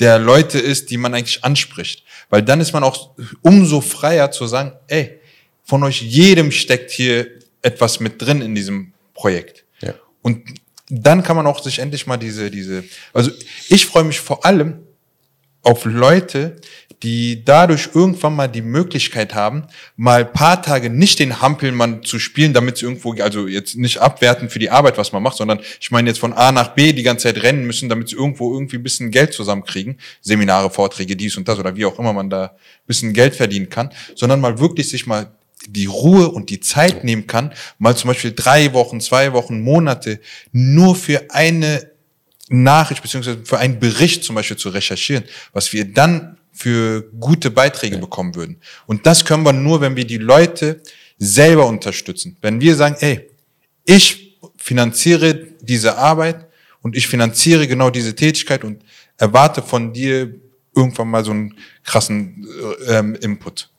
der Leute ist, die man eigentlich anspricht. Weil dann ist man auch umso freier zu sagen, ey, von euch jedem steckt hier etwas mit drin in diesem Projekt. Ja. Und dann kann man auch sich endlich mal diese, diese, also ich freue mich vor allem auf Leute, die dadurch irgendwann mal die Möglichkeit haben, mal paar Tage nicht den Hampelmann zu spielen, damit sie irgendwo, also jetzt nicht abwerten für die Arbeit, was man macht, sondern ich meine jetzt von A nach B die ganze Zeit rennen müssen, damit sie irgendwo irgendwie ein bisschen Geld zusammenkriegen. Seminare, Vorträge, dies und das oder wie auch immer man da ein bisschen Geld verdienen kann, sondern mal wirklich sich mal die Ruhe und die Zeit nehmen kann, mal zum Beispiel drei Wochen, zwei Wochen, Monate nur für eine Nachricht beziehungsweise für einen Bericht zum Beispiel zu recherchieren, was wir dann für gute Beiträge bekommen würden. Und das können wir nur, wenn wir die Leute selber unterstützen. Wenn wir sagen, ey, ich finanziere diese Arbeit und ich finanziere genau diese Tätigkeit und erwarte von dir irgendwann mal so einen krassen äh, ähm, Input.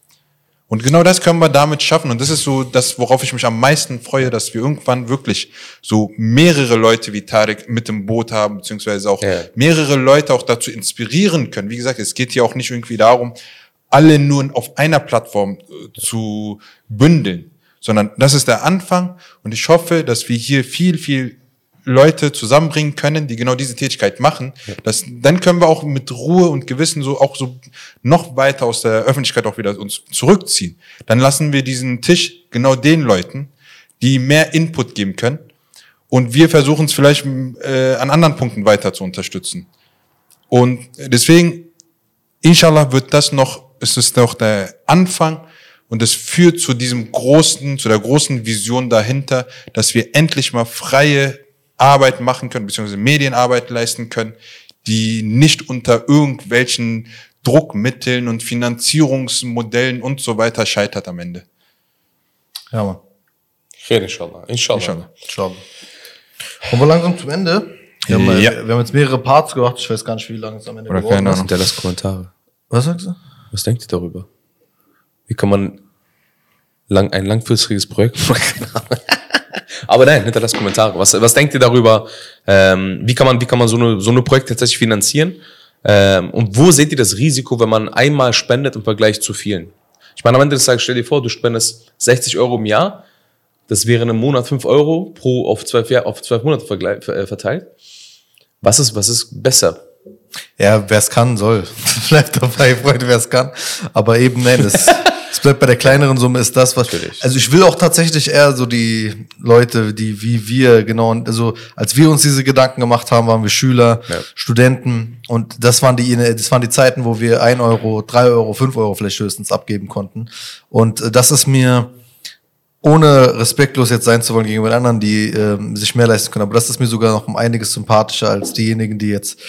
Und genau das können wir damit schaffen. Und das ist so das, worauf ich mich am meisten freue, dass wir irgendwann wirklich so mehrere Leute wie Tarek mit im Boot haben, beziehungsweise auch Ja. mehrere Leute auch dazu inspirieren können. Wie gesagt, es geht hier auch nicht irgendwie darum, alle nur auf einer Plattform äh, zu bündeln, sondern das ist der Anfang. Und ich hoffe, dass wir hier viel, viel Leute zusammenbringen können, die genau diese Tätigkeit machen, das, dann können wir auch mit Ruhe und Gewissen so auch so noch weiter aus der Öffentlichkeit auch wieder uns zurückziehen. Dann lassen wir diesen Tisch genau den Leuten, die mehr Input geben können. Und wir versuchen es vielleicht äh, an anderen Punkten weiter zu unterstützen. Und deswegen, inshallah, wird das noch, es ist noch der Anfang und es führt zu diesem großen, zu der großen Vision dahinter, dass wir endlich mal freie Arbeit machen können, beziehungsweise Medienarbeit leisten können, die nicht unter irgendwelchen Druckmitteln und Finanzierungsmodellen und so weiter scheitert am Ende. Ja, Mann. Khair, inshallah. Inshallah. Inshallah. Inshallah. Kommen wir langsam zum Ende. Wir haben, Ja. wir haben jetzt mehrere Parts gemacht. Ich weiß gar nicht, wie lange es am Ende Oder geworden keine ist. Ahnung. Hinterlasst Kommentare. Was sagst du? Was denkt ihr darüber? Wie kann man lang, ein langfristiges Projekt machen? Aber nein, hinterlasst Kommentare. Was, was denkt ihr darüber? Ähm, wie kann man, wie kann man so eine, so eine Projekte tatsächlich finanzieren? Ähm, und wo seht ihr das Risiko, wenn man einmal spendet im Vergleich zu vielen? Ich meine, am Ende des Tages, stell dir vor, du spendest 60 Euro im Jahr. Das wären im Monat 5 Euro pro auf 12, Jahr, auf 12 Monate äh, verteilt. Was ist, was ist besser? Ja, wer es kann, soll. bleibt dabei, Freunde, wer es kann. Aber eben, nein, das, es bleibt bei der kleineren Summe, ist das, was. Natürlich. Also ich will auch tatsächlich eher so die Leute, die wie wir, genau, also als wir uns diese Gedanken gemacht haben, waren wir Schüler, Ja. Studenten und das waren die, das waren die Zeiten, wo wir ein Euro, drei Euro, fünf Euro vielleicht höchstens abgeben konnten. Und äh, das ist mir, ohne respektlos jetzt sein zu wollen gegenüber den anderen, die ähm, sich mehr leisten können. Aber das ist mir sogar noch um einiges sympathischer als diejenigen, die jetzt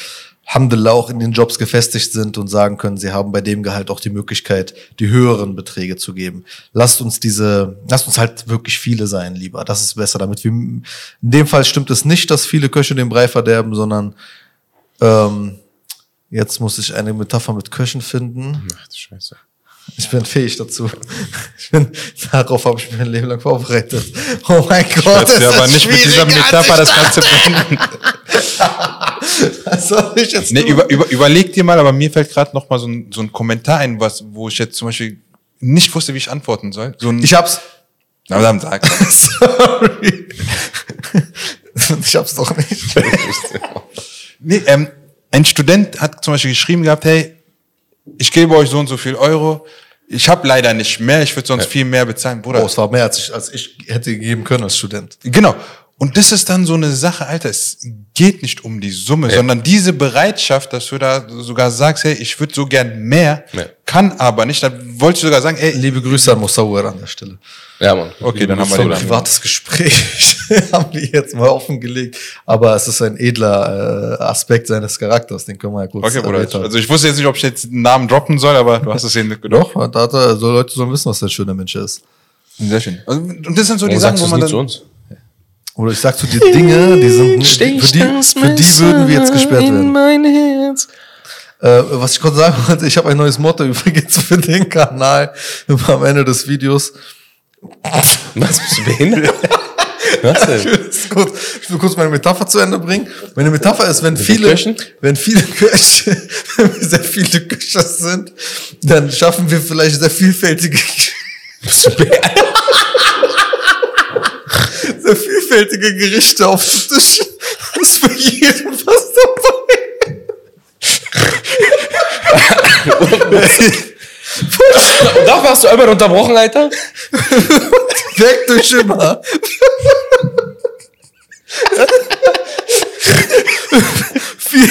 Alhamdulillah auch in den Jobs gefestigt sind und sagen können, sie haben bei dem Gehalt auch die Möglichkeit, die höheren Beträge zu geben. Lasst uns diese, lasst uns halt wirklich viele sein, lieber. Das ist besser, damit wir, in dem Fall stimmt es nicht, dass viele Köche den Brei verderben, sondern ähm, jetzt muss ich eine Metapher mit Köchen finden. Ach du Scheiße. Ich bin fähig dazu. Ich bin, darauf habe ich mich mein Leben lang vorbereitet. Oh mein Gott. Jetzt ist aber das nicht mit dieser Metapher das Ganze beenden. Was soll ich jetzt Nee, über, über, überleg dir mal, aber mir fällt gerade noch mal so ein, so ein Kommentar ein, was, wo ich jetzt zum Beispiel nicht wusste, wie ich antworten soll. So ein, Ich hab's. Aber dann sag. Sorry. ich hab's doch nicht. Nee, ähm, ein Student hat zum Beispiel geschrieben gehabt, hey, ich gebe euch so und so viel Euro. Ich habe leider nicht mehr, ich würde sonst viel mehr bezahlen. Bruder, Oh, es war mehr, als ich, als ich hätte geben können als Student. Genau. Und das ist dann so eine Sache, Alter, es geht nicht um die Summe, sondern diese Bereitschaft, dass du da sogar sagst, hey, ich würde so gern mehr, Ja. kann aber nicht. Dann wolltest du sogar sagen, ey, Liebe Grüße an Musawir an der Stelle. Ja, Mann. okay, dann haben wir So ein privates Gespräch haben wir jetzt mal offengelegt. Aber es ist ein edler äh, Aspekt seines Charakters, den können wir ja kurz Okay, Bruder. erläutern. Also ich wusste jetzt nicht, ob ich jetzt einen Namen droppen soll, aber du hast es eben gedacht. Doch, da hat er, so Leute sollen wissen, was der schöne Mensch ist. Sehr schön. Also, Und das sind so die Sachen, wo man dann... Oder ich sag zu dir Dinge, die sind, für die, für die würden wir jetzt gesperrt werden. mein Herz. Äh, was ich kurz sagen wollte, ich habe ein neues Motto übrigens für den Kanal immer am Ende des Videos. Was, bist du behindert? Was denn? Das ist gut. Ich will kurz meine Metapher zu Ende bringen. Meine Metapher ist, wenn viele, Köchen? wenn viele Köche, wenn wir sehr viele Köche sind, dann schaffen wir vielleicht sehr vielfältige, Bist du vielfältige Gerichte aufzutischen. Ist für jeden was dabei. Und dafür hast du Albert unterbrochen, Alter? Weg durch immer. Viel,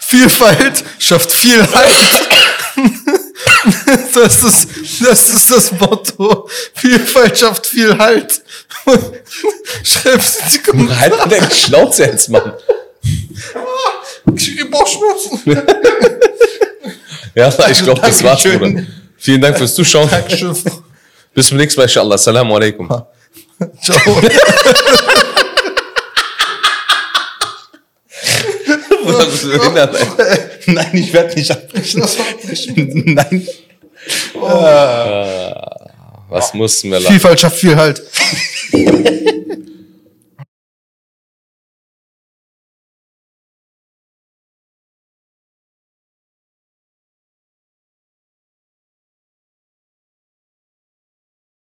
Vielfalt schafft Vielheit. Das ist, das ist das Motto. Vielfalt schafft viel Halt. Schreib's in die. Halt an deine Schnauze jetzt, Mann. Ich krieg Bauchschmerzen. Ja, ich glaube, das war's. Bruder. Vielen Dank fürs Zuschauen. Dankeschön. Bis zum nächsten Mal, inshallah. Assalamu alaikum. Ciao. Bruder, bist behindert, Alter? Nein, ich werde nicht abbrechen. Nein. Was mussten wir lachen? Vielfalt schafft viel Halt.